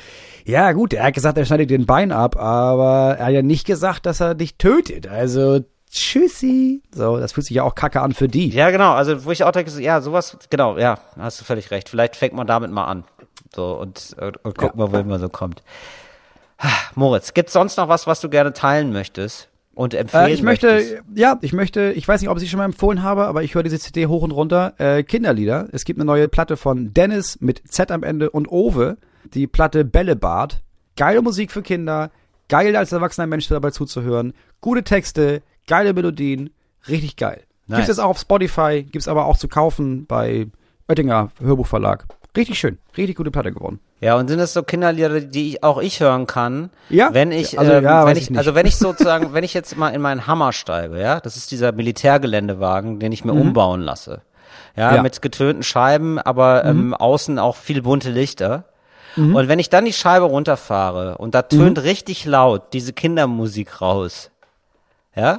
ja gut, er hat gesagt, er schneidet dir den Bein ab, aber er hat ja nicht gesagt, dass er dich tötet. Also tschüssi. So, das fühlt sich ja auch kacke an für die. Ja, genau. Also, wo ich auch denke, ja, sowas, genau, ja, hast du völlig recht. Vielleicht fängt man damit mal an. So, und, und, und guck Ja. mal, wohin man so kommt. Ah, Moritz, gibt's sonst noch was, was du gerne teilen möchtest und empfehlen Äh, ich möchte, möchtest? ja, ich möchte, ich weiß nicht, ob ich sie schon mal empfohlen habe, aber ich höre diese CD hoch und runter. Äh, Kinderlieder. Es gibt eine neue Platte von Dennis mit Z am Ende und Owe. Die Platte Bällebad. Geile Musik für Kinder. Geil als erwachsener Mensch dabei zuzuhören. Gute Texte, geile Melodien. Richtig geil. Nice. Gibt es auch auf Spotify, gibt es aber auch zu kaufen bei Oettinger Hörbuchverlag. Richtig schön. Richtig gute Platte geworden. Ja, und sind das so Kinderlieder, die ich, auch ich hören kann? Ja. Wenn ich, Also, ähm, ja, wenn ich, ich also wenn ich sozusagen, wenn ich jetzt mal in meinen Hammer steige, ja, das ist dieser Militärgeländewagen, den ich mir umbauen lasse. Ja, Mhm. Ja. Mhm. mit getönten Scheiben, aber ähm, außen auch viel bunte Lichter. Und wenn ich dann die Scheibe runterfahre und da Mhm. tönt richtig laut diese Kindermusik raus. Ja?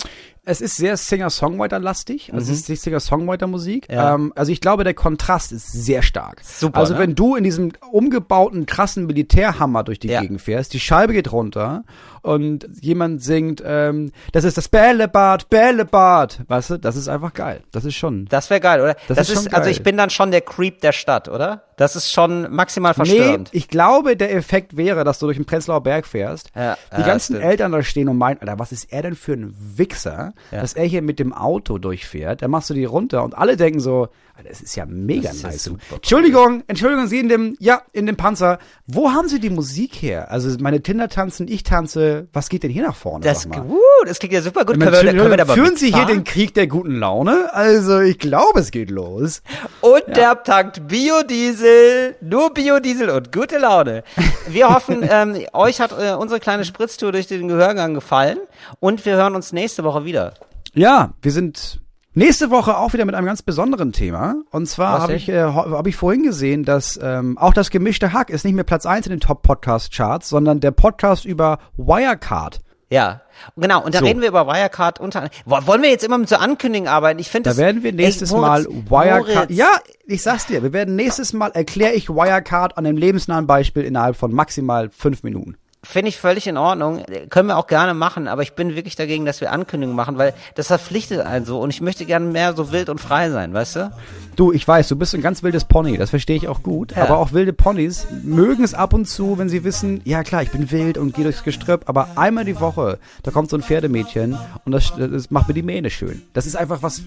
Es ist sehr Singer-Songwriter-lastig, also es ist Singer-Songwriter-Musik. Mhm. Ja. Ähm, also ich glaube, der Kontrast ist sehr stark. Super, Also ne? wenn du in diesem umgebauten, krassen Militärhammer durch die Ja. Gegend fährst, die Scheibe geht runter und jemand singt, ähm, das ist das Bällebad, Bällebad, weißt du, das ist einfach geil. Das ist schon... Das wäre geil, oder? Das ist schon also ich bin dann schon der Creep der Stadt, oder? Das ist schon maximal Nee, verstörend. ich glaube, der Effekt wäre, dass du durch den Prenzlauer Berg fährst, Ja, die ja, ganzen. Eltern da stehen und meinen, Alter, was ist er denn für ein Wichser, Ja. dass er hier mit dem Auto durchfährt, dann machst du die runter und alle denken so, das ist ja mega Das ist nice. Entschuldigung, Entschuldigung, Sie in dem, ja, in dem Panzer, wo haben Sie die Musik her? Also meine Kinder tanzen, ich tanze, was geht denn hier nach vorne? Das, uh, das klingt ja super gut. Können wir, können wir da führen Sie hier den Krieg der guten Laune? Also ich glaube, es geht los. Und der tankt Biodiesel, nur Biodiesel und gute Laune. Wir hoffen, ähm, euch hat äh, unsere kleine Spritztour durch den Gehörgang gefallen und wir hören uns nächste Woche wieder. Ja, wir sind Nächste Woche auch wieder mit einem ganz besonderen Thema. Und zwar habe ich, äh, hab ich vorhin gesehen, dass ähm, auch das gemischte Hack ist nicht mehr Platz 1 in den Top-Podcast-Charts, sondern der Podcast über Wirecard. Ja, genau. Und da So. reden wir über Wirecard unter anderem. Wo- Wollen wir jetzt immer mit so Ankündigungen arbeiten? Ich finde Da das. werden wir nächstes Ey, Moritz, Mal Wirecard. Moritz, Ja, ich sag's dir, wir werden nächstes Mal erkläre ich Wirecard an einem lebensnahen Beispiel innerhalb von maximal fünf Minuten. Finde ich völlig in Ordnung. Können wir auch gerne machen, aber ich bin wirklich dagegen, dass wir Ankündigungen machen, weil das verpflichtet einen so und ich möchte gerne mehr so wild und frei sein, weißt du? Du, ich weiß, du bist ein ganz wildes Pony, das verstehe ich auch gut. Ja. Aber auch wilde Ponys mögen es ab und zu, wenn sie wissen, ja klar, ich bin wild und gehe durchs Gestrüpp, aber einmal die Woche, da kommt so ein Pferdemädchen und das, das macht mir die Mähne schön. Das ist einfach was.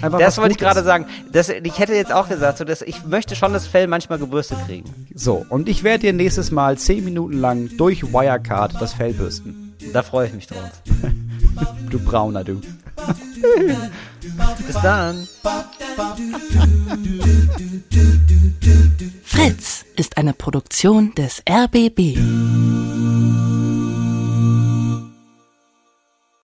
Einfach Das was wollte ich Gutes. gerade sagen. Das, ich hätte jetzt auch gesagt, so, dass ich möchte schon das Fell manchmal gebürstet kriegen. So, und ich werde dir nächstes Mal zehn Minuten lang durch Wirecard das Fell bürsten. Da freue ich mich drauf. Du Brauner, du. Bis dann. Fritz ist eine Produktion des RBB.